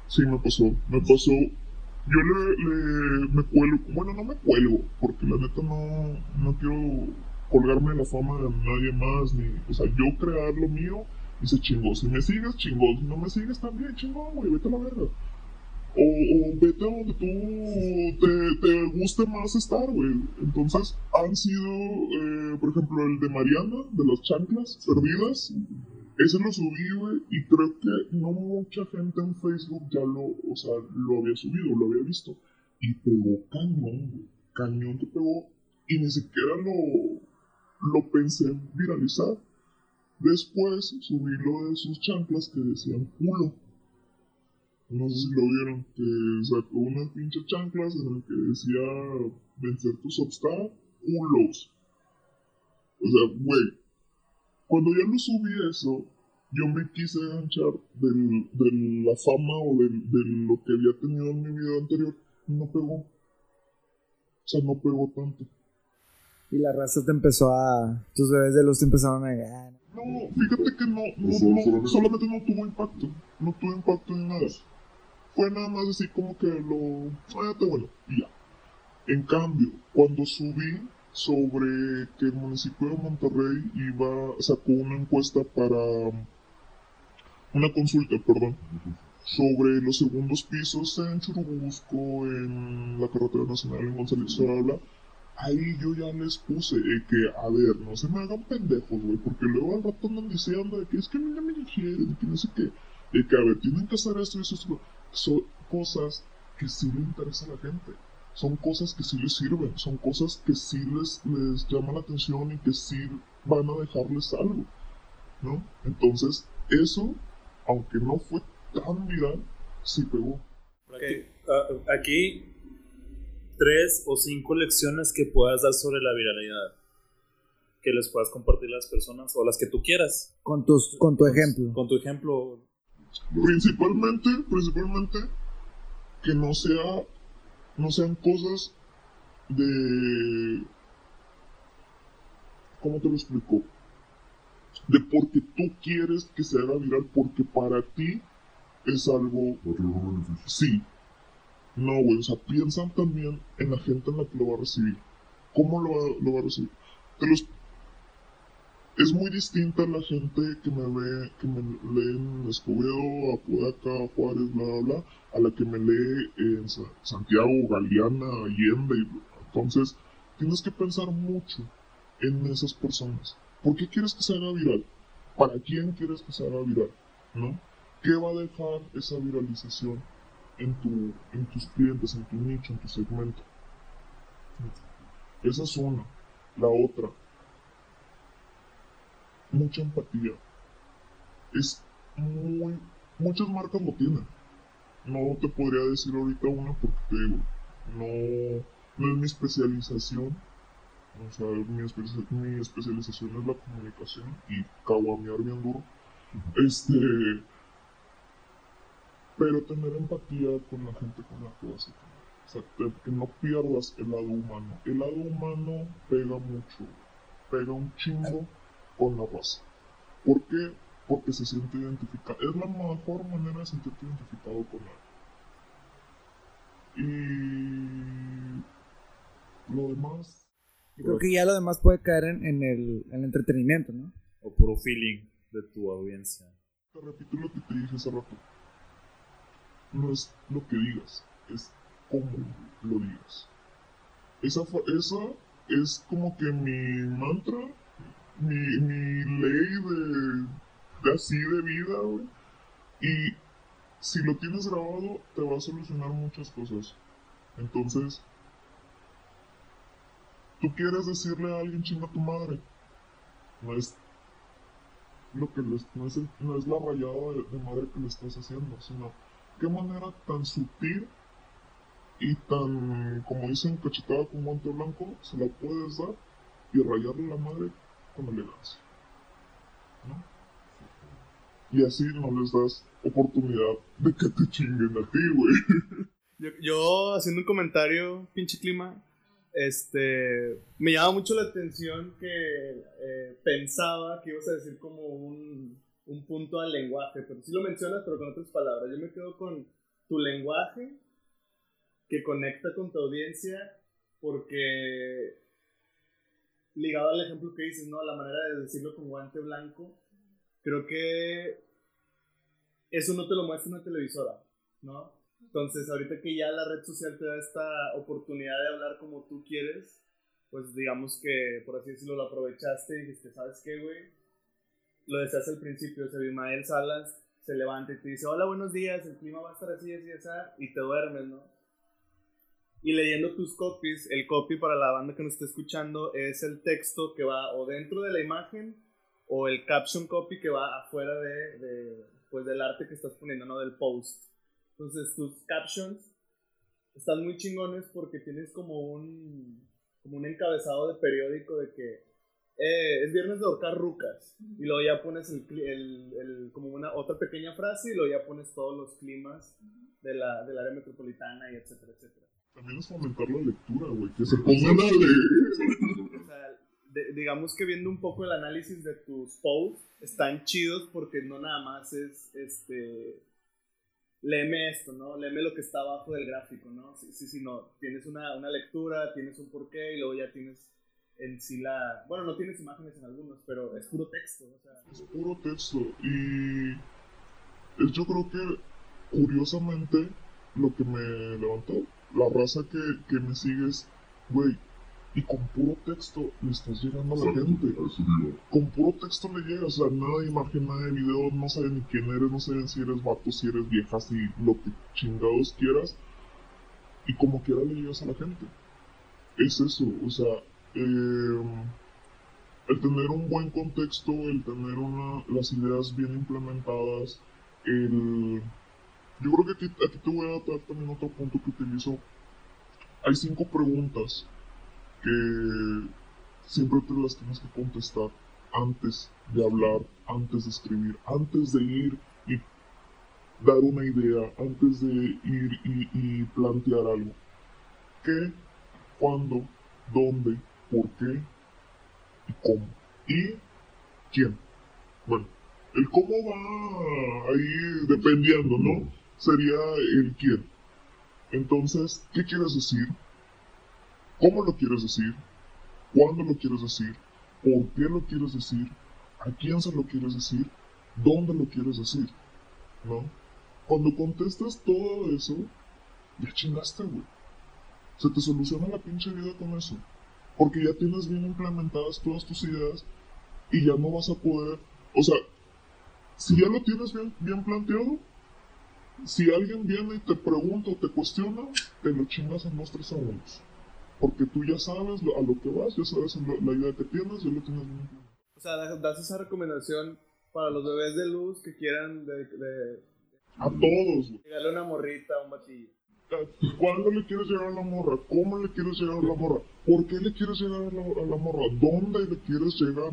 sí me pasó. Me pasó. Yo le, le me cuelgo. Bueno, no me cuelgo, porque la neta no, no quiero colgarme la fama de nadie más. Ni, o sea, yo crear lo mío y se chingó. Si me sigues, chingó. Si no me sigues, también chingón, güey. Vete a la verga. O, o vete donde tú te, te guste más estar, güey. Entonces, han sido, eh, por ejemplo, el de Mariana, de las chanclas perdidas. Ese lo subí, güey, y creo que no mucha gente en Facebook ya lo, o sea, lo había subido, lo había visto. Y pegó cañón, güey. Cañón que pegó. Y ni siquiera lo, lo pensé en viralizar. Después subí lo de sus chanclas que decían culo. No sé si lo vieron, que sacó unas pinches chanclas en el que decía vencer tus obstáculos. O sea, güey, cuando ya lo subí eso, yo me quise enganchar del, de la fama o del- de, lo que había tenido en mi video anterior y no pegó. O sea, no pegó tanto. Y la raza te empezó a. Tus bebés de luz te empezaron a. "Ah, No, fíjate que no, no, no, solamente no tuvo impacto. No tuvo impacto ni nada. Fue nada más así como que lo. Ah, bueno, y ya. En cambio, cuando subí sobre que el municipio de Monterrey iba, sacó una encuesta para una consulta, perdón, sobre los segundos pisos en Churubusco, en la carretera nacional en González habla. Ahí yo ya les puse eh, que, a ver, no se me hagan pendejos, güey, porque luego al rato andan diciendo de que es que a mí no me dijeron, que no sé qué. Y que, a ver, tienen que hacer esto y eso, esto. Son cosas que sí le interesa a la gente. Son cosas que sí les sirven, son cosas que sí les, les llaman la atención y que sí van a dejarles algo, ¿no? Entonces, eso, aunque no fue tan viral, sí pegó. Aquí, ah, aquí, tres o cinco lecciones que puedas dar sobre la viralidad. Que les puedas compartir a las personas o las que tú quieras. Con, tus, con tu ejemplo. Con tu ejemplo. Principalmente, principalmente, que no sea, no sean cosas de, ¿cómo te lo explico? De porque tú quieres que se haga viral, porque para ti es algo, sí, no, güey, o sea, piensan también en la gente en la que lo va a recibir. ¿Cómo lo va, lo va a recibir? Te los... Es muy distinta la gente que me ve, que me lee en Escobedo, Apodaca, Juárez, bla, bla, bla, a la que me lee en Sa- Santiago, Galeana, Allende. Entonces, tienes que pensar mucho en esas personas. ¿Por qué quieres que se haga viral? ¿Para quién quieres que se haga viral? ¿No? ¿Qué va a dejar esa viralización en, tu, en tus clientes, en tu nicho, en tu segmento? Esa es una. La otra, mucha empatía. Es muy... Muchas marcas lo tienen. No te podría decir ahorita una porque te digo, no, no es mi especialización. O sea, mi, mi especialización es la comunicación y caguamear bien duro. Este, pero tener empatía con la gente con la que vas a. O sea, que no pierdas el lado humano. El lado humano pega mucho, pega un chingo con la raza. ¿Por qué? Porque se siente identificado. Es la mejor manera de sentirte identificado con alguien. Y lo demás, Yo creo que ya lo demás puede caer en, en el, en el entretenimiento, ¿no? O puro feeling de tu audiencia. te repito lo que te dije hace rato. No es lo que digas, es cómo lo digas. Esa, esa es como que mi mantra, mi, mi ley de, así de vida, güey. Y si lo tienes grabado, te va a solucionar muchas cosas. Entonces, tú quieres decirle a alguien chinga tu madre. No es lo que les- no, es el- no es la rayada de, de madre que le estás haciendo, sino qué manera tan sutil y tan, como dicen, cachetada con guante blanco, se la puedes dar y rayarle la madre con elegancia. ¿no? Y así no les das oportunidad de que te chinguen a ti, güey. Yo, yo haciendo un comentario, pinche clima, este, me llama mucho la atención que eh, pensaba que ibas a decir como un, un punto al lenguaje, pero sí lo mencionas, pero con otras palabras. Yo me quedo con tu lenguaje que conecta con tu audiencia porque ligado al ejemplo que dices, ¿no? La manera de decirlo con guante blanco, creo que eso no te lo muestra una televisora, ¿no? Entonces, ahorita que ya la red social te da esta oportunidad de hablar como tú quieres, pues digamos que, por así decirlo, lo aprovechaste y dijiste, ¿sabes qué, güey? Lo decías al principio, o sea, Ismael Salas se levanta y te dice, hola, buenos días, el clima va a estar así, así, así, y te duermes, ¿no? Y leyendo tus copies, el copy para la banda que nos está escuchando es el texto que va o dentro de la imagen o el caption copy que va afuera de, de, pues, del arte que estás poniendo, ¿no? Del post. Entonces tus captions están muy chingones porque tienes como un, como un encabezado de periódico de que eh, es viernes de ahorcar rucas. Y luego ya pones el, el, el- como una otra pequeña frase y luego ya pones todos los climas de la, del área metropolitana y etcétera, etcétera. También es fomentar la lectura, güey, que se pongan a leer. [laughs] O sea, de- digamos que viendo un poco el análisis de tus posts, están chidos porque no nada más es, este, léeme esto, ¿no? Léeme lo que está abajo del gráfico, ¿no? Sí, sí, sí, no. Tienes una, una lectura, tienes un porqué y luego ya tienes en sí la... Bueno, no tienes imágenes en algunos, pero es puro texto. O sea, Es puro texto. Y yo creo que, curiosamente, lo que me levantó, la raza que, que me sigue es, güey, y con puro texto le estás llegando a la gente. Con puro texto le llegas, o sea, nada de imagen, nada de video, no saben ni quién eres, no saben si eres vato, si eres vieja, si lo que chingados quieras. Y como quiera le llegas a la gente. Es eso, o sea, eh, el tener un buen contexto, el tener una, las ideas bien implementadas, el... Yo creo que aquí, te voy a dar también otro punto que utilizo. Hay cinco preguntas que siempre te las tienes que contestar antes de hablar, antes de escribir, antes de ir y dar una idea, antes de ir y plantear algo. ¿Qué? ¿Cuándo? ¿Dónde? ¿Por qué? ¿Y cómo? ¿Y quién? Bueno, el cómo va ahí dependiendo, ¿no? Sería el quién. Entonces, ¿qué quieres decir? ¿Cómo lo quieres decir? ¿Cuándo lo quieres decir? ¿Por qué lo quieres decir? ¿A quién se lo quieres decir? ¿Dónde lo quieres decir? ¿No? Cuando contestas todo eso, ya chingaste, güey. Se te soluciona la pinche vida con eso. Porque ya tienes bien implementadas todas tus ideas y ya no vas a poder. O sea, si ya lo tienes bien, bien planteado, si alguien viene y te pregunta o te cuestiona, te lo chingas en dos, tres segundos. Porque tú ya sabes lo- a lo que vas, ya sabes lo- la idea que tienes, ya lo tienes bien o sea, da- das esa recomendación para los bebés de luz que quieran de, de A todos, güey. llegarle una morrita un batillo. ¿Cuándo le quieres llegar a la morra? ¿Cómo le quieres llegar a la morra? ¿Por qué le quieres llegar a la, a la morra? ¿Dónde le quieres llegar?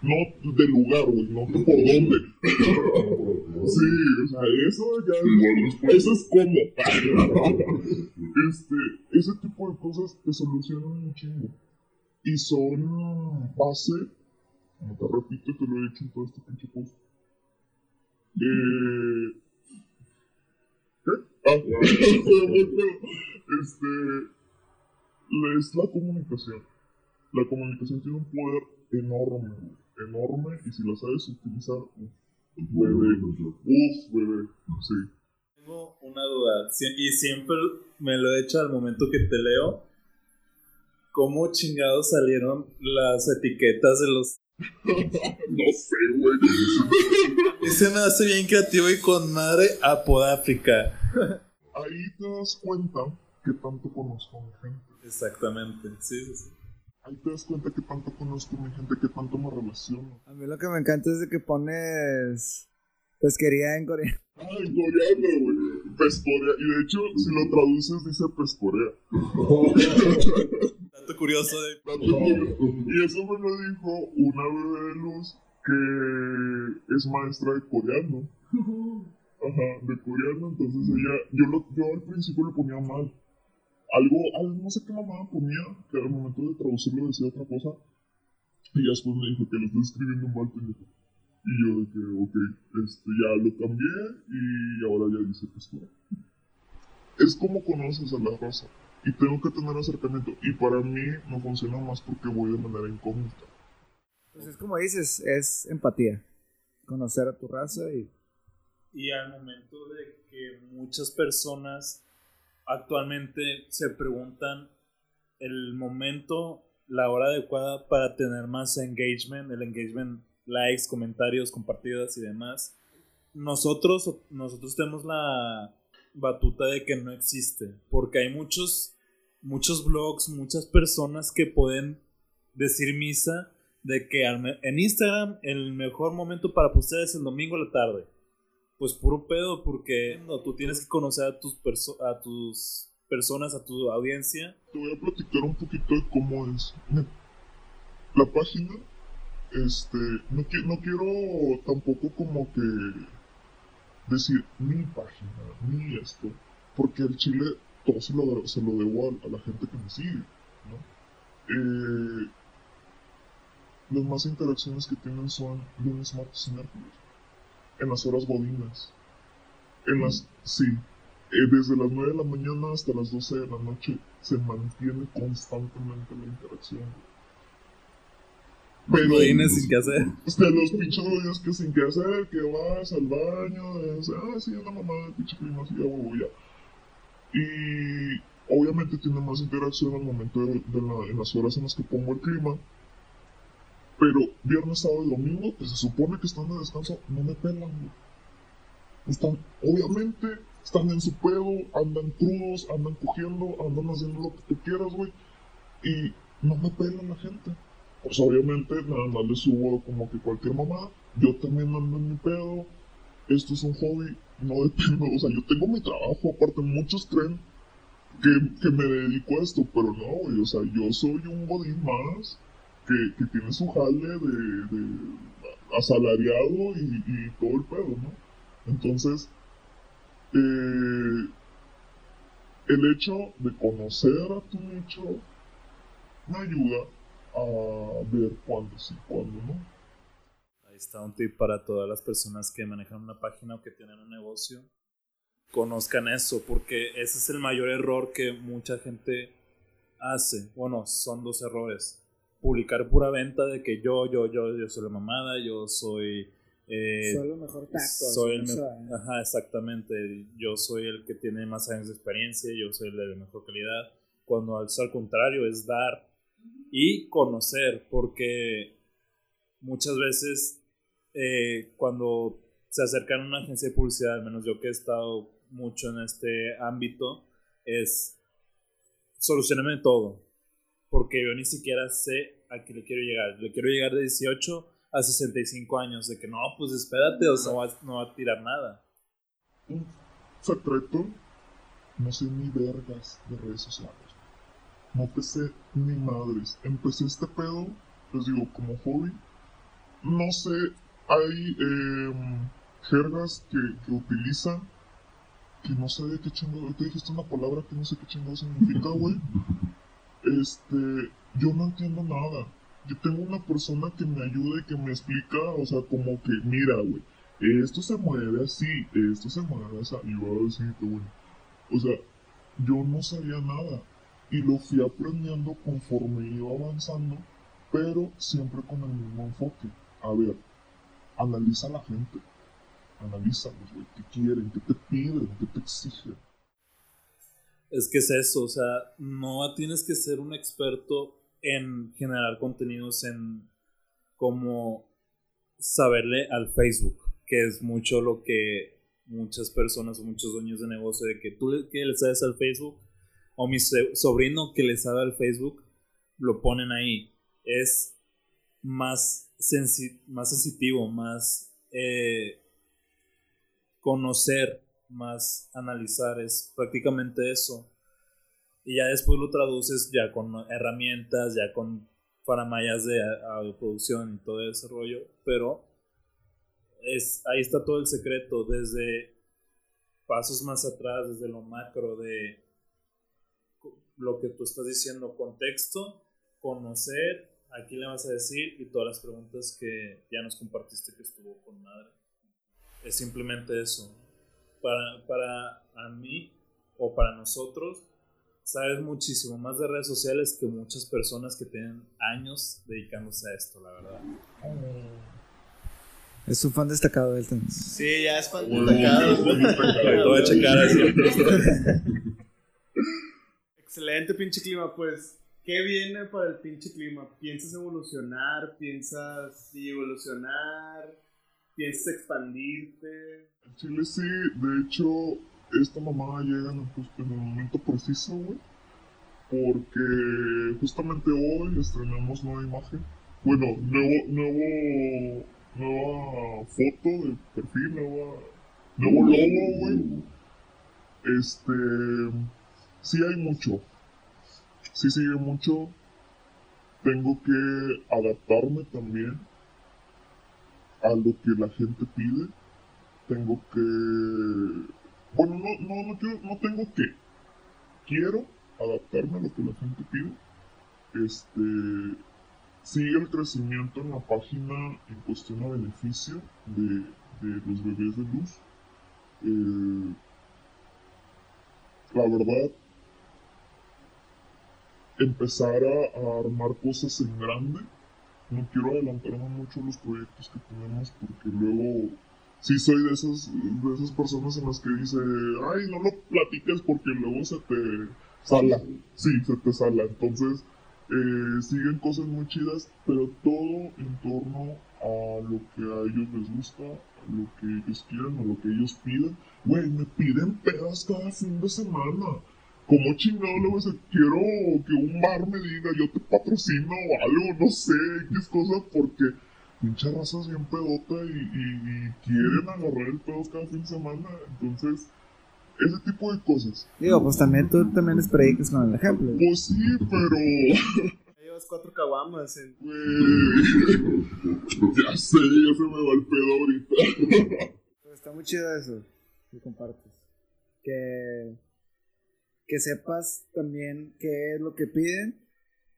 No de lugar, güey, no por dónde. [laughs] Sí, o sea, eso ya es, eso es como. [laughs] Este, ese tipo de cosas te solucionan un chingo. Y son base, como te repito, te lo he dicho en todo este pinche post. Eh, ¿Qué? Ah, [laughs] este, es la comunicación. La comunicación tiene un poder enorme, güey, enorme, y si la sabes utilizar, bebé, uf, bebé, sí. Tengo una duda, y siempre me lo he hecho al momento que te leo. ¿Cómo chingados salieron las etiquetas de los... [laughs] No sé, güey. [laughs] Ese me hace bien creativo y con madre Apodáfrica. Ahí te das cuenta que tanto conozco a mi gente. Exactamente, sí, sí, sí. Ahí te das cuenta que tanto conozco a mi gente, que tanto me relaciono. A mí lo que me encanta es de que pones pesquería en coreano. Ay, coreano, güey. Pescorea. Y de hecho, si lo traduces, dice pescorea. Dato curioso de... [laughs] Y eso me lo dijo una bebé de luz que es maestra de coreano. [laughs] Ajá, de coreano. Entonces ella, yo, lo, yo al principio le ponía mal. Algo, algo, no sé qué mamá ponía, que al momento de traducirlo decía otra cosa. Y ya después me dijo que lo estás escribiendo mal, pendejo. Y yo de que, ok, este, ya lo cambié y ahora ya dice pescorea. Es como conoces a la raza y tengo que tener acercamiento. Y para mí no funciona más porque voy de manera incógnita. Pues es como dices, es empatía. Conocer a tu raza y... Y al momento de que muchas personas actualmente se preguntan el momento, la hora adecuada para tener más engagement, el engagement, likes, comentarios, compartidas y demás. Nosotros, nosotros tenemos la batuta de que no existe, porque hay muchos, muchos blogs, muchas personas que pueden decir misa de que en Instagram el mejor momento para postear es el domingo a la tarde. Pues puro pedo, porque no, tú tienes que conocer a tus, perso- a tus personas, a tu audiencia. Te voy a platicar un poquito de cómo es. La página, este, no, qui- no quiero tampoco como que decir mi página, mi esto, porque el chile todo se lo, se lo debo a, a la gente que me sigue, ¿no? Eh, las más interacciones que tienen son lunes, martes y miércoles, en las horas godines, en las, sí, eh, desde las 9 de la mañana hasta las 12 de la noche se mantiene constantemente la interacción. Pero, Godines sin qué hacer. de los pinches güeyes que sin qué hacer, que vas al baño, de, sea, ah, sí, es la mamá del pinche clima, así, ya, huevo, ya. Y obviamente tiene más interacción al momento de, de la- en las horas en las que pongo el clima. Pero viernes, sábado y domingo, que se supone que están de descanso, no me pelan, güey. Están, obviamente, están en su pedo, andan crudos, andan cogiendo, andan haciendo lo que tú quieras, güey. Y no me pelan la gente. Pues obviamente, nada más les subo como que cualquier mamá. Yo también ando en mi pedo. Esto es un hobby, no dependo. O sea, yo tengo mi trabajo, aparte muchos creen que, que me dedico a esto, pero no, güey. O sea, yo soy un godín más que, tiene su jale de, de asalariado y, y todo el pedo, ¿no? Entonces, eh, el hecho de conocer a tu nicho me ayuda a ver cuándo sí, cuándo no. Ahí está un tip para todas las personas que manejan una página o que tienen un negocio. Conozcan eso, porque ese es el mayor error que mucha gente hace. Bueno, son dos errores. Publicar pura venta de que yo, yo, yo, yo soy la mamada, yo soy... eh, Soy el mejor tacto. soy el me- ¿eh? Ajá, exactamente. Yo soy el que tiene más años de experiencia, yo soy el de mejor calidad. Cuando al al contrario es dar y conocer, porque muchas veces eh, cuando se acercan a una agencia de publicidad, al menos yo que he estado mucho en este ámbito, es solucioname todo, porque yo ni siquiera sé a qué le quiero llegar. Le quiero llegar de 18 a 65 años, de que no, pues espérate, o sea, no va, no va a tirar nada. Un secreto, no sé ni vergas de redes sociales. No empecé ni madres. Empecé este pedo, les digo, como hobby. No sé, hay em, jergas que, que utilizan que no sé de qué chingados. Te dijiste una palabra que no sé qué chingados significa, güey. [laughs] Este, yo no entiendo nada. Yo tengo una persona que me ayuda y que me explica, o sea, como que, mira, güey, esto se mueve así, esto se mueve así, y yo así, güey. O sea, yo no sabía nada. Y lo fui aprendiendo conforme iba avanzando, pero siempre con el mismo enfoque. A ver, analiza a la gente. Analízalos, güey. ¿Qué quieren? ¿Qué te piden? ¿Qué te exigen? Es que es eso, o sea, no tienes que ser un experto en generar contenidos en como saberle al Facebook, que es mucho lo que muchas personas o muchos dueños de negocio de que tú le, que le sabes al Facebook o mi sobrino que le sabe al Facebook lo ponen ahí. Es más, sensi- más sensitivo, más eh, conocer, más analizar, es prácticamente eso. Y ya después lo traduces ya con herramientas, ya con faramayas de audioproducción y todo ese rollo, pero es, ahí está todo el secreto, desde pasos más atrás, desde lo macro de lo que tú estás diciendo, contexto, conocer, aquí le vas a decir y todas las preguntas que ya nos compartiste que estuvo con madre. Es simplemente eso. Para, para a mí o para nosotros, sabes muchísimo más de redes sociales que muchas personas que tienen años dedicándose a esto, la verdad. Es un fan destacado del tenis. Sí, ya es fan Bueno, destacado. Te voy a checar así. [laughs] Excelente pinche clima, pues. ¿Qué viene para el pinche clima? ¿Piensas evolucionar? ¿Piensas sí, evolucionar? ¿Piensas expandirte? Chile sí, de hecho, esta mamada llega en el momento preciso, güey. Porque justamente hoy estrenamos nueva imagen. Bueno, nuevo, nuevo, nueva foto de perfil, nueva, nuevo logo, güey. Este, sí hay mucho. Sí sigue mucho. Tengo que adaptarme también a lo que la gente pide tengo que bueno no no no quiero- no tengo que. Quiero adaptarme a lo que la gente pide. Este sigue el crecimiento en la página en cuestión a beneficio de, de los bebés de luz. Eh, la verdad empezar a armar cosas en grande no quiero adelantarme mucho los proyectos que tenemos porque luego sí soy de esas, de esas personas en las que dice, ay, no lo platiques porque luego se te sala. Sí, se te sala. Entonces, eh, siguen cosas muy chidas, pero todo en torno a lo que a ellos les gusta, a lo que ellos quieren, a lo que ellos piden. Güey, me piden pedas cada fin de semana. Como chingado le voy a decir, quiero que un bar me diga, yo te patrocino o algo, no sé, X cosas, porque pinche raza es bien pedota y, y- y quieren agarrar el pedo cada fin de semana. Entonces, ese tipo de cosas. Digo, pues también tú también les predicas con el ejemplo. Pues sí, pero. Llevas cuatro caguamas. En... [laughs] Ya sé, ya se me va el pedo ahorita. Pero está muy chido eso que compartes. Que, que sepas también qué es lo que piden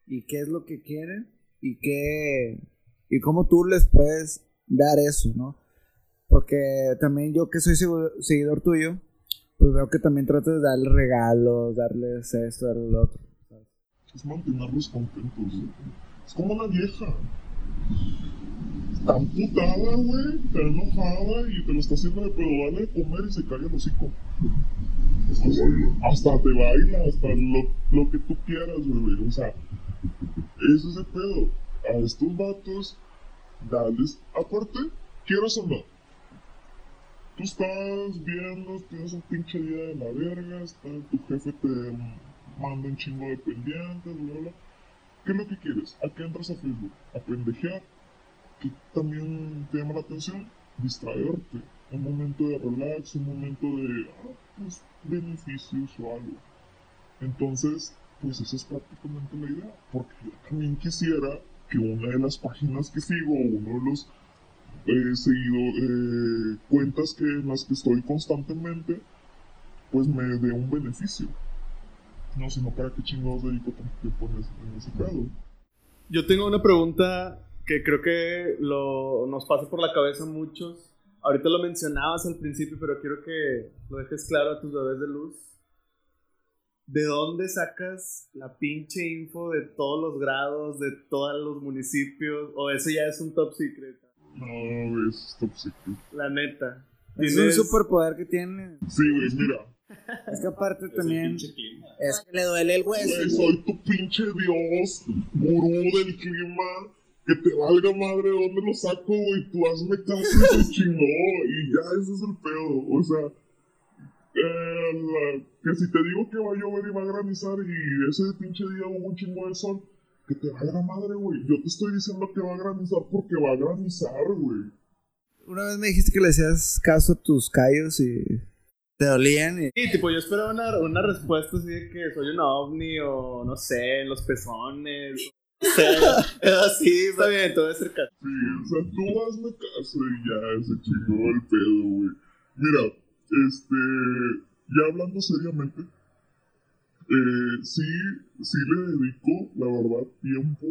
y qué es lo que quieren y qué y cómo tú les puedes dar eso, ¿no? Porque también yo que soy segu- seguidor tuyo, pues veo que también tratas de darles regalos, darles esto, darles lo otro. es mantenerlos contentos. güey. Es como una vieja. Está amputada, güey. Está enojada y te lo está haciendo de pedo. Dale de comer y se cae el hocico. Hasta, hasta te baila, hasta lo, lo que tú quieras, güey. O sea, eso es de pedo. A estos vatos, dales. Aparte, quieras o no. Tú estás viendo, tienes un pinche día de la verga, está, tu jefe te manda un chingo de pendientes, bla, bla. ¿Qué es lo que quieres? ¿A qué entras a Facebook? ¿A pendejear? ¿Qué también te llama la atención? Distraerte. Un momento de relax, un momento de ah, pues, beneficios o algo. Entonces, pues esa es prácticamente la idea. Porque yo también quisiera que una de las páginas que sigo, uno de los seguido eh, cuentas que en las que estoy constantemente, pues me dé un beneficio. No, sino para qué chingados dedico tanto tiempo en ese, en ese pedo. Yo tengo una pregunta que creo que lo, nos pasa por la cabeza a muchos. Ahorita lo mencionabas al principio, pero quiero que lo dejes claro a tus bebés de luz. ¿De dónde sacas la pinche info de todos los grados, de todos los municipios? ¿O eso ya es un top secret? No, es top secret. La neta. Es un superpoder que tiene. Sí, güey, mira. Es que aparte también es que le duele el hueso. Güey, soy tu pinche dios, gurú del clima. Que te valga madre dónde lo saco, güey. Tú hazme caso [laughs] y se chingó. Y ya, ese es el pedo. O sea, eh, la- que si te digo que va a llover y va a granizar y ese pinche día hubo un chingo de sol, que te valga madre, güey. Yo te estoy diciendo que va a granizar porque va a granizar, güey. Una vez me dijiste que le hacías caso a tus callos y te dolían y Sí, tipo, yo esperaba una, una respuesta así de que soy un ovni o no sé, en los pezones. Es así, [laughs] está bien, te voy a hacer caso. Sí, o sea, tú hazme caso y ya se chingó el pedo, güey. Mira, este, ya hablando seriamente, eh, sí, sí le dedico, la verdad, tiempo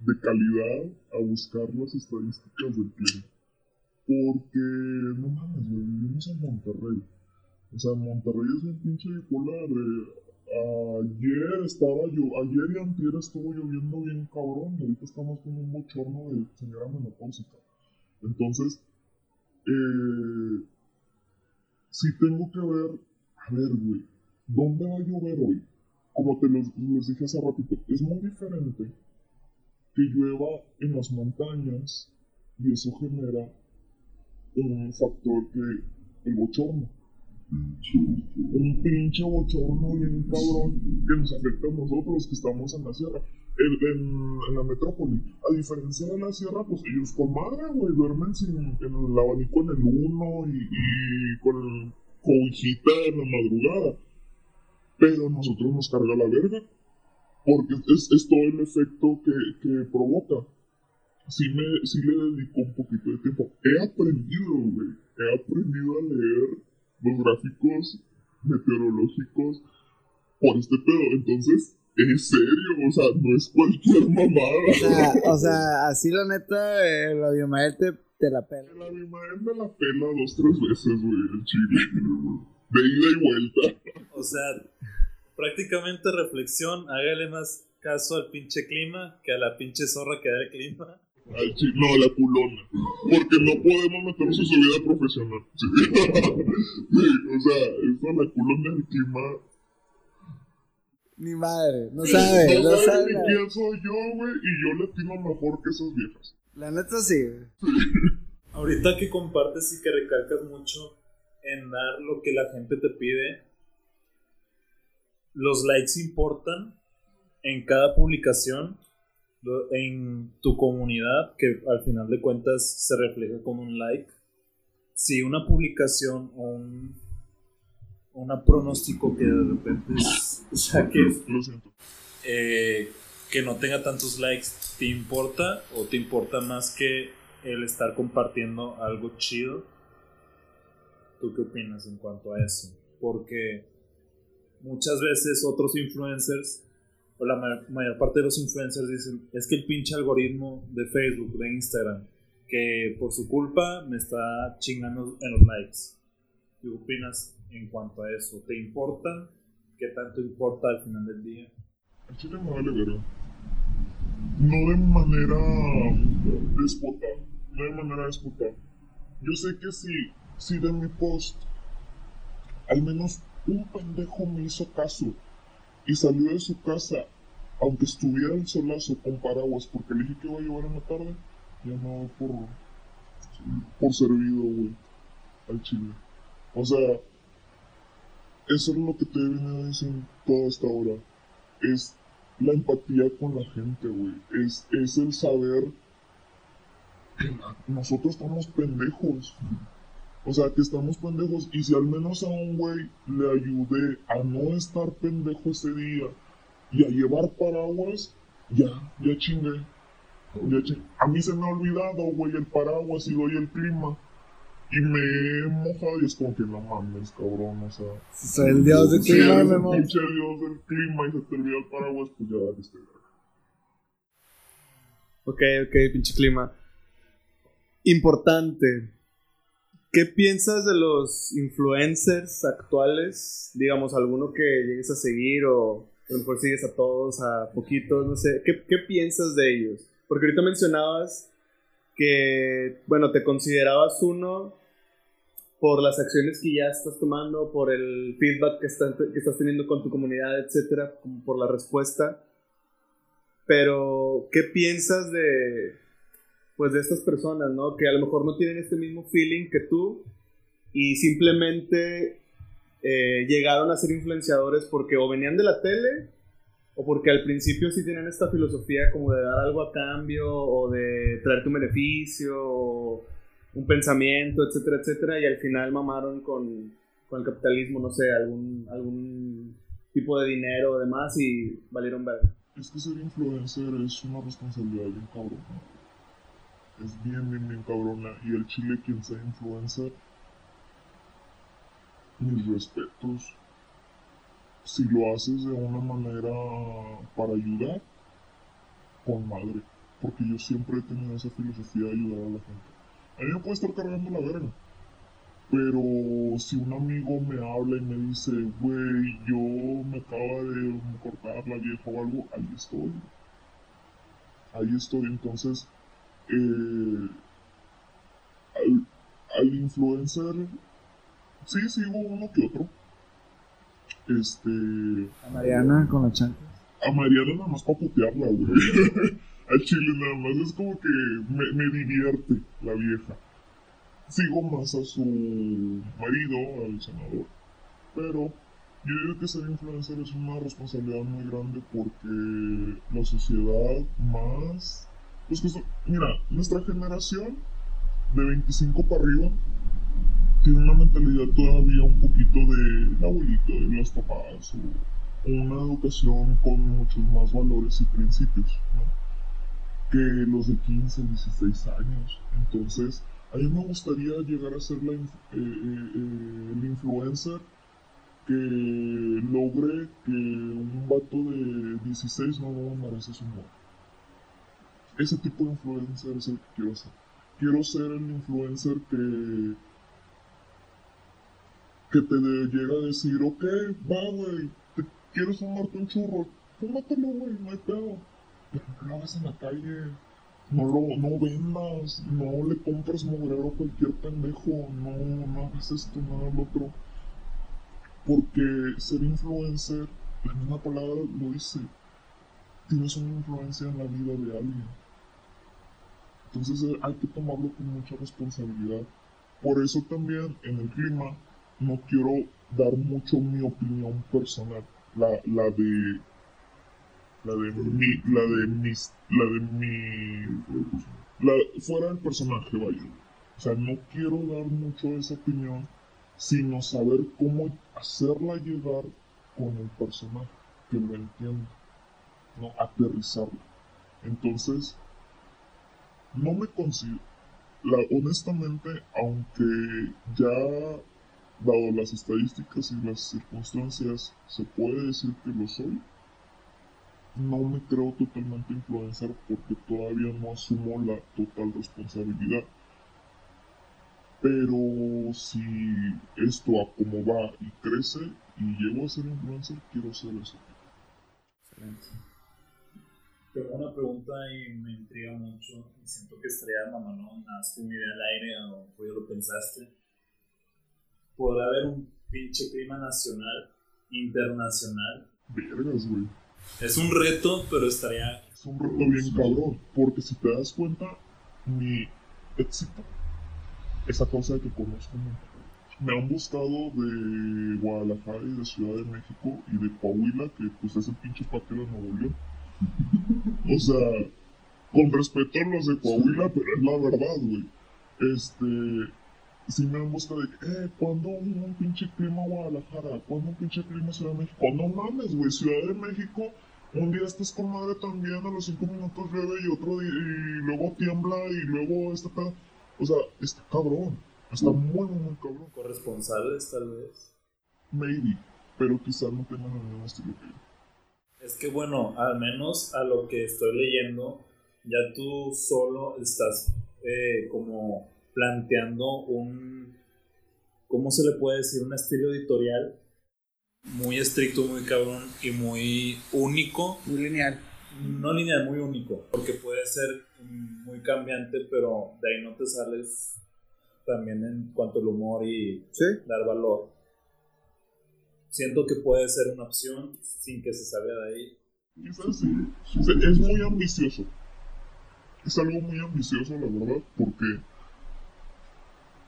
de calidad a buscar las estadísticas del clima. Porque, no mames, güey, vivimos en Monterrey. O sea, Monterrey es un pinche bipolar. eh, ayer estaba yo, ayer y antier estuvo lloviendo bien cabrón y ahorita estamos con un bochorno de señora menopáusica. Entonces, eh, sí tengo que ver, a ver, güey, ¿dónde va a llover hoy? Como te los, les dije hace ratito, es muy diferente que llueva en las montañas y eso genera un factor que el bochorno un pinche bochorno bien cabrón que nos afecta a nosotros que estamos en la sierra, en, la metrópoli. A diferencia de la sierra, pues ellos con madre, güey, duermen sin el abanico en el uno y, y con el cobijita en la madrugada. Pero nosotros nos carga la verga. Porque es, es todo el efecto que, que provoca. Sí, me, sí le dedico un poquito de tiempo. He aprendido, güey. He aprendido a leer los gráficos meteorológicos por este pedo. Entonces, es serio, o sea, no es cualquier mamada. O sea, o sea, así la neta, eh, la biomael te, te la pela. La Abimael me la pela dos, tres veces, güey, el chile. De ida y vuelta. O sea, prácticamente reflexión, hágale más caso al pinche clima que a la pinche zorra que da el clima. No, la culona. Porque no podemos meternos en su vida profesional. Sí. [laughs] Sí, o sea, eso, la culona del clima. Ni madre, no sabe, no no sabe sabe. ni nada. quién soy yo, güey, y yo le atino mejor que esas viejas. La neta sí, güey. Ahorita que compartes y que recalcas mucho en dar lo que la gente te pide, los likes importan en cada publicación, en tu comunidad, que al final de cuentas se refleja como un like. Si una publicación o un una pronóstico que de repente saques eh, que no tenga tantos likes, ¿te importa o te importa más que el estar compartiendo algo chido? ¿Tú qué opinas en cuanto a eso? Porque muchas veces otros influencers, o la ma- mayor parte de los influencers dicen, es que el pinche algoritmo de Facebook, de Instagram, que por su culpa me está chingando en los likes. ¿Qué opinas en cuanto a eso? ¿Te importa? ¿Qué tanto importa al final del día? Chile me vale verga. No de manera déspota. No de manera déspota. Yo sé que si, si de mi post al menos un pendejo me hizo caso y salió de su casa, aunque estuviera en solazo con paraguas porque le dije que iba a llevar en la tarde, ya no por, por servido, güey, al chile. O sea, eso es lo que te he venido diciendo toda esta hora es la empatía con la gente, güey. Es, es el saber que nosotros estamos pendejos. O sea, que estamos pendejos. Y si al menos a un güey le ayudé a no estar pendejo ese día y a llevar paraguas, ya, ya chingué. Ya chingué. A mí se me ha olvidado, güey, el paraguas y doy el clima. Y me he mojado y es como que no mames, cabrón, o sea. Soy el dios del Si clima, eres mi el amor. pinche dios del clima y se te olvidó el paraguas, pues ya valiste. Ok, ok, pinche clima. Importante. ¿Qué piensas de los influencers actuales? Digamos, alguno que llegues a seguir o a lo mejor sigues a todos, a poquitos, no sé. ¿Qué, piensas de ellos? Porque ahorita mencionabas que, bueno, te considerabas uno por las acciones que ya estás tomando, por el feedback que, está- que estás teniendo con tu comunidad, etcétera, por la respuesta. Pero, ¿qué piensas de, pues, de estas personas, no? Que a lo mejor no tienen este mismo feeling que tú y simplemente eh, llegaron a ser influenciadores porque o venían de la tele o porque al principio sí tenían esta filosofía como de dar algo a cambio o de traerte un beneficio o un pensamiento, etcétera, etcétera, y al final mamaron con, con el capitalismo, no sé, algún, algún tipo de dinero o demás y valieron verga. Es que ser influencer es una responsabilidad bien cabrona. Es bien, bien, bien cabrona. Y el chile, quien sea influencer, mis respetos. Si lo haces de una manera para ayudar, con madre. Porque yo siempre he tenido esa filosofía de ayudar a la gente. A mí me puede estar cargando la verga. Pero si un amigo me habla y me dice, güey, yo me acaba de cortar la vieja o algo, ahí estoy. Ahí estoy. Entonces, eh, al, al influencer, sí, sigo uno que otro. Este, A Mariana con la chancla. a Mariana nada más para putearla, güey. [laughs] Al chile nada más es como que me, me divierte la vieja. Sigo más a su marido, al senador. Pero yo digo que ser influencer es una responsabilidad muy grande porque la sociedad más... Pues que so- mira, nuestra generación de 25 para arriba tiene una mentalidad todavía un poquito de abuelito, de los papás, o una educación con muchos más valores y principios, ¿no? Que los de 15, 16 años. Entonces, a mí me gustaría llegar a ser la eh, eh, el influencer que logre que un vato de 16 no no merece su muerte. Ese tipo de influencer es el que quiero ser. Quiero ser el influencer que que te llega a decir, ok, va, güey, te quieres fumarte un churro, fúmatelo, güey, no hay pedo. Pero no lo hagas en la calle, no lo no vendas, no le compres mugrero a cualquier pendejo, no, no hagas esto, no hagas lo otro. Porque ser influencer, la misma palabra lo dice, tienes una influencia en la vida de alguien. Entonces eh, hay que tomarlo con mucha responsabilidad. Por eso también en el clima no quiero dar mucho mi opinión personal, la, la de la de mi, la de mis, la de mi, la, fuera del personaje, vaya. O sea, no quiero dar mucho esa opinión, sino saber cómo hacerla llegar con el personaje, que lo entienda, no aterrizarlo. Entonces, no me considero, honestamente, aunque ya dado las estadísticas y las circunstancias, se puede decir que lo soy, no me creo totalmente influencer porque todavía no asumo la total responsabilidad. Pero si esto a como va y crece y llego a ser influencer, quiero ser eso. Excelente. Tengo una pregunta y me intriga mucho. Y siento que estaría mamalón, que una idea al aire o tú ya lo pensaste. ¿Podrá haber un pinche clima nacional, internacional? Vergas, güey. Es un reto, pero estaría. Es un reto bien cabrón. Porque si te das cuenta, mi éxito es a causa de que conozco mucho. Me han buscado de Guadalajara y de Ciudad de México y de Coahuila, que pues es el pinche patio de Nuevo León. O sea, con respeto a los de Coahuila, pero es la verdad, güey. Este, sí me han buscado de, eh, ¿cuándo un, un pinche clima Guadalajara? ¿Cuándo un pinche clima Ciudad de México? No mames, güey, Ciudad de México, un día estás con madre también, a los cinco minutos llueve y otro día, y luego tiembla y luego esta pedo. O sea, está cabrón, está muy, muy, muy cabrón. corresponsales, tal vez. Maybe, pero quizás no tengan el mismo estilo que yo. Es que bueno, al menos a lo que estoy leyendo, ya tú solo estás eh, como planteando un, ¿cómo se le puede decir? Un estilo editorial muy estricto, muy cabrón y muy único. Muy lineal. No lineal, muy único, porque puede ser muy cambiante, pero de ahí no te sales también en cuanto al humor y Sí. dar valor. Siento que puede ser una opción sin que se salga de ahí. Quizás sí. O sea, es muy ambicioso. Es algo muy ambicioso, la verdad, porque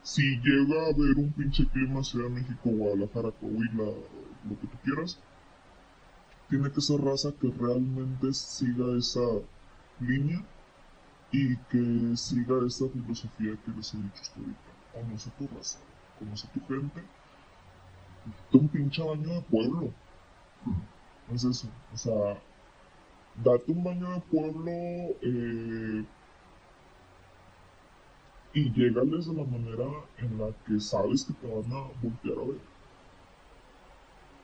si llega a haber un pinche clima Ciudad de México, Guadalajara, Coahuila, lo que tú quieras, tiene que ser raza que realmente siga esa línea y que siga esa filosofía que les he dicho hasta ahorita. Conoce tu raza, conoce tu gente, date un pinche baño de pueblo. Es eso, o sea, date un baño de pueblo eh, y llégales de la manera en la que sabes que te van a voltear a ver.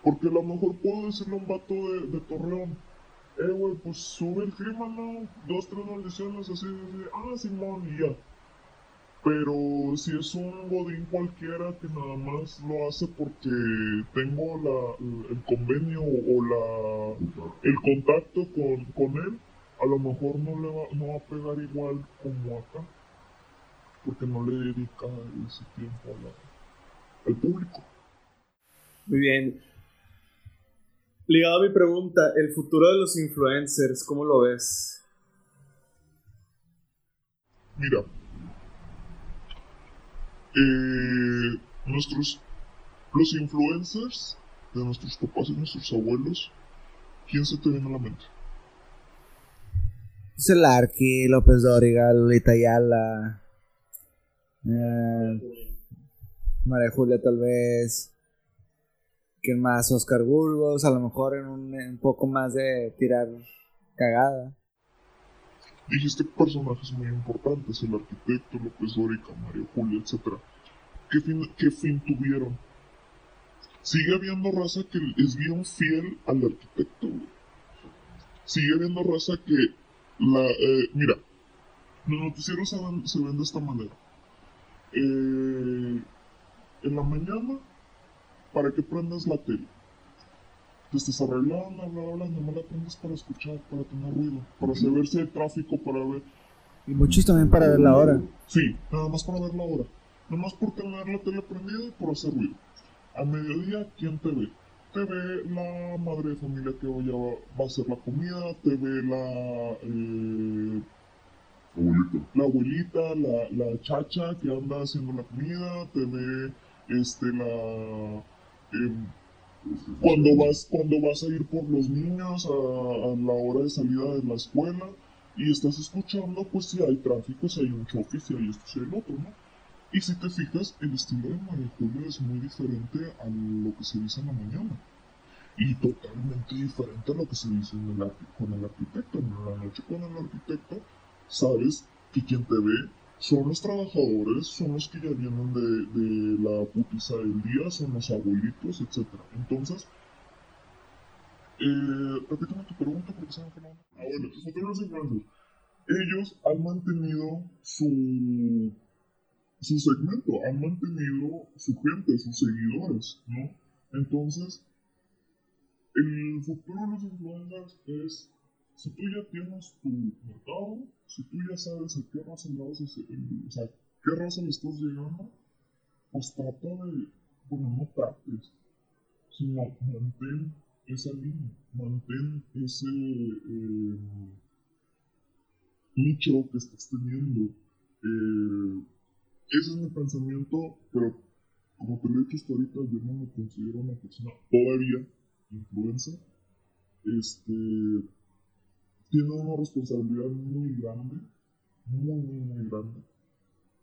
Porque a lo mejor puedo decirle a un vato de, de Torreón, eh, güey, pues sube el clima, ¿no? Dos, tres maldiciones así, así, ah, Simón, y ya. Pero si es un godín cualquiera que nada más lo hace porque tengo la, el convenio o la, el contacto con, con él, a lo mejor no le va, no va a pegar igual como acá. Porque no le dedica ese tiempo a la- al público. Muy bien. Ligado a mi pregunta, el futuro de los influencers, ¿cómo lo ves? Mira, eh, nuestros, los influencers de nuestros papás y nuestros abuelos, ¿quién se te viene a la mente? Pues el Arqui, López Dóriga, Lolita Ayala, eh, María Julia tal vez. ¿Quién más? Oscar Burgos, a lo mejor en un, en un poco más de tirar cagada. Dijiste personajes muy importantes, el arquitecto, López Dóriga, María Julia, etc. ¿Qué fin, ¿Qué fin tuvieron? Sigue habiendo raza que es bien fiel al arquitecto, güey. Sigue habiendo raza que la... eh, mira, los noticieros se ven, se ven de esta manera. Eh, en la mañana, para que prendas la tele. Te estás arreglando, bla, bla, bla, nomás la prendes para escuchar, para tener ruido, para saber si hay tráfico, para ver. Y muchos también para ver la hora. Sí, nada más para ver la hora. Nada más por tener la tele prendida y por hacer ruido. A mediodía, ¿quién te ve? Te ve la madre de familia que hoy va a hacer la comida, te ve la... eh, Abuelita. la abuelita, la, la chacha que anda haciendo la comida, te ve este la em, cuando vas cuando vas a ir por los niños a, la hora de salida de la escuela y estás escuchando pues si hay tráfico, si hay un choque, si hay esto, si hay el otro, ¿no? Y si te fijas, el estilo de María Julia es muy diferente a lo que se dice en la mañana. Y totalmente diferente a lo que se dice en el con el arquitecto. En la noche con el arquitecto sabes que quien te ve son los trabajadores, son los que ya vienen de, de la putiza del día, son los abuelitos, etc. Entonces, eh, repítame tu pregunta porque se me fue la onda. Ah, bueno, futuros influencers. Ellos han mantenido su, su segmento, han mantenido su gente, sus seguidores, ¿no? Entonces, el futuro de los influencers es si tú ya tienes tu mercado, si tú ya sabes a qué raza le vas a o sea, qué raza le estás llegando, pues trata de, bueno, no trates, sino mantén esa línea, mantén ese eh, nicho que estás teniendo. Eh, ese es mi pensamiento, pero como te lo he dicho hasta ahorita, yo no me considero una persona todavía influencer. Este, tiene una responsabilidad muy grande, muy, muy, muy grande.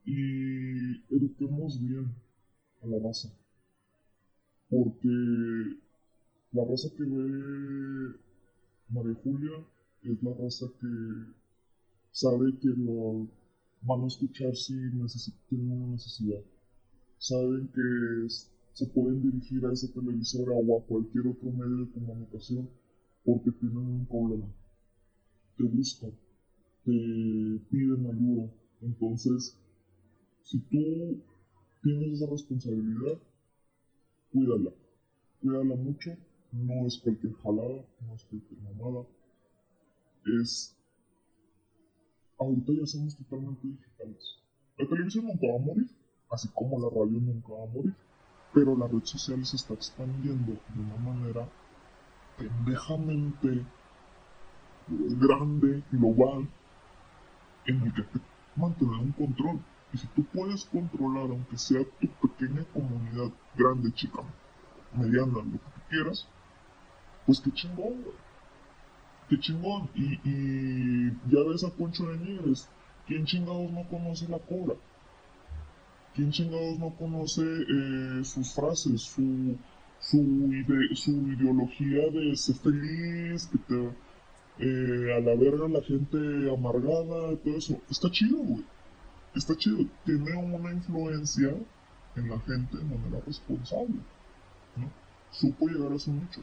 Y eduquemos bien a la raza. Porque la raza que ve María Julia es la raza que sabe que lo van a escuchar si tienen una necesidad. Saben que se pueden dirigir a esa televisora o a cualquier otro medio de comunicación porque tienen un problema te buscan, te piden ayuda. Entonces, si tú tienes esa responsabilidad, cuídala. Cuídala mucho. No es cualquier jalada, no es cualquier mamada. Es. Ahorita ya somos totalmente digitales. La televisión nunca va a morir, así como la radio nunca va a morir. Pero la red social se está expandiendo de una manera pendejamente grande, global, en el que que mantener un control. Y si tú puedes controlar, aunque sea tu pequeña comunidad, grande, chica, mediana, lo que tú quieras, pues qué chingón, güey. Qué chingón. Y, y ya ves a Poncho de Nigres. ¿Quién chingados no conoce la cobra? ¿Quién chingados no conoce eh, sus frases, su, su, ide- su ideología de ser feliz, que te, a la verga la gente amargada todo eso. Está chido, güey. Está chido. Tiene una influencia en la gente de manera responsable. ¿no? Supo llegar a su nicho.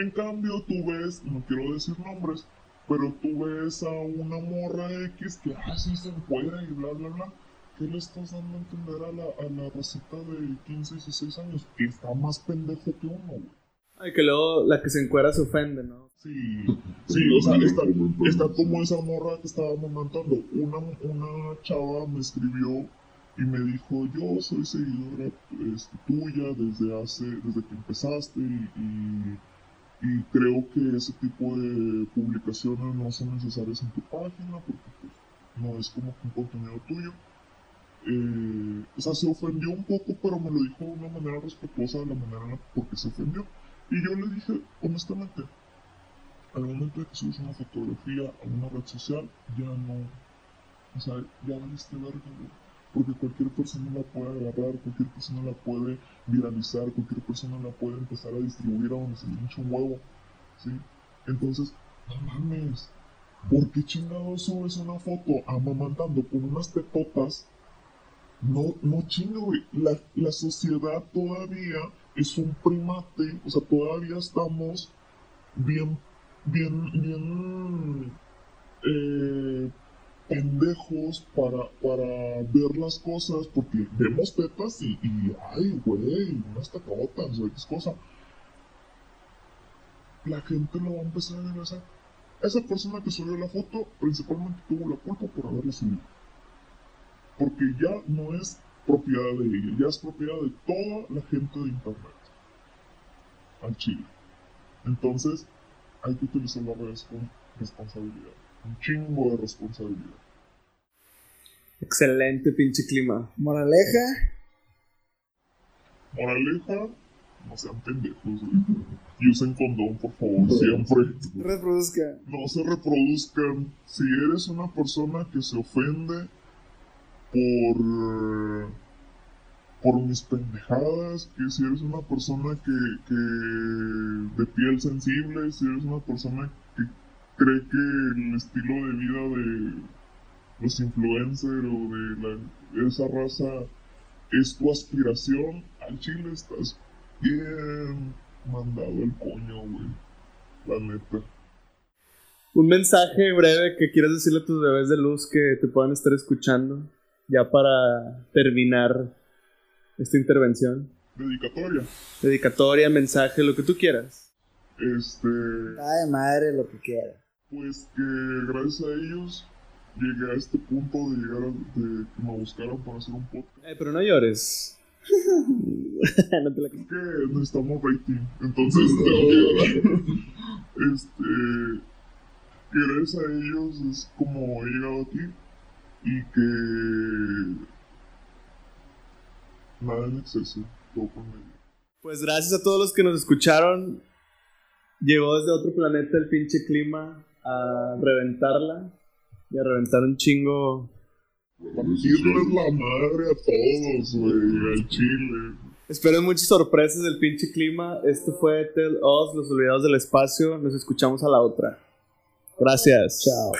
En cambio, tú ves, no quiero decir nombres, pero tú ves a una morra X que, ah, sí se puede y bla, bla, bla. ¿Qué le estás dando a entender a la, a la receta de 15, 16 años? Que está más pendejo que uno, güey. Ay, que luego la que se encuera se ofende, ¿no? Sí, sí, o sea, está, está como esa morra que estaba montando. Una, una chava me escribió y me dijo, yo soy seguidora este, tuya desde hace, desde que empezaste y, y, creo que ese tipo de publicaciones no son necesarias en tu página porque pues, no es como que un contenido tuyo. Eh, o sea, se ofendió un poco, pero me lo dijo de una manera respetuosa de la manera en la porque se ofendió. Y yo le dije, honestamente, al momento de que subes una fotografía a una red social, ya no, o sea, ya valiste verga. Porque cualquier persona la puede agarrar, cualquier persona la puede viralizar, cualquier persona la puede empezar a distribuir a donde se le hinche un huevo, ¿sí? Entonces, no mames, ¿por qué chingados subes una foto amamantando con unas tetotas? No, no chinga, güey. La, la sociedad todavía es un primate, o sea, todavía estamos bien bien, bien eh, pendejos para, para ver las cosas, porque vemos tetas y, y ay, güey, unas tetotas, o X cosa. La gente lo va a empezar a regresar. esa persona que subió la foto principalmente tuvo la culpa por haberla subido. Porque ya no es propiedad de ella, ya es propiedad de toda la gente de internet. Al chile. Entonces, hay que utilizar las redes con responsabilidad. Un chingo de responsabilidad. Excelente pinche clima. Moraleja, Moraleja, no sean pendejos, güey. Y usen condón, por favor, siempre. reproduzca. No se reproduzcan. Si eres una persona que se ofende por por mis pendejadas, que si eres una persona que, que de piel sensible, si eres una persona que cree que el estilo de vida de los influencers o de esa raza es tu aspiración, al chile estás bien mandado el coño, güey. La neta. Un mensaje breve que quieras decirle a tus bebés de luz que te puedan estar escuchando. Ya para terminar esta intervención. Dedicatoria. Dedicatoria, mensaje, lo que tú quieras. Este. Ay, madre, lo que quiera. Pues que gracias a ellos llegué a este punto de llegar a de que me buscaron para hacer un podcast. Eh, pero no llores. [laughs] no te la Es que necesitamos rating, entonces tengo que. Este. Que gracias a ellos es como he llegado aquí y que. Nada en exceso, todo medio. Pues gracias a todos los que nos escucharon. Llegó desde otro planeta el pinche clima a reventarla y a reventar un chingo. Partirles la madre a todos, güey, al chile. Esperen muchas sorpresas del pinche clima. Esto fue Tell Us, los olvidados del espacio. Nos escuchamos a la otra. Gracias. Chao.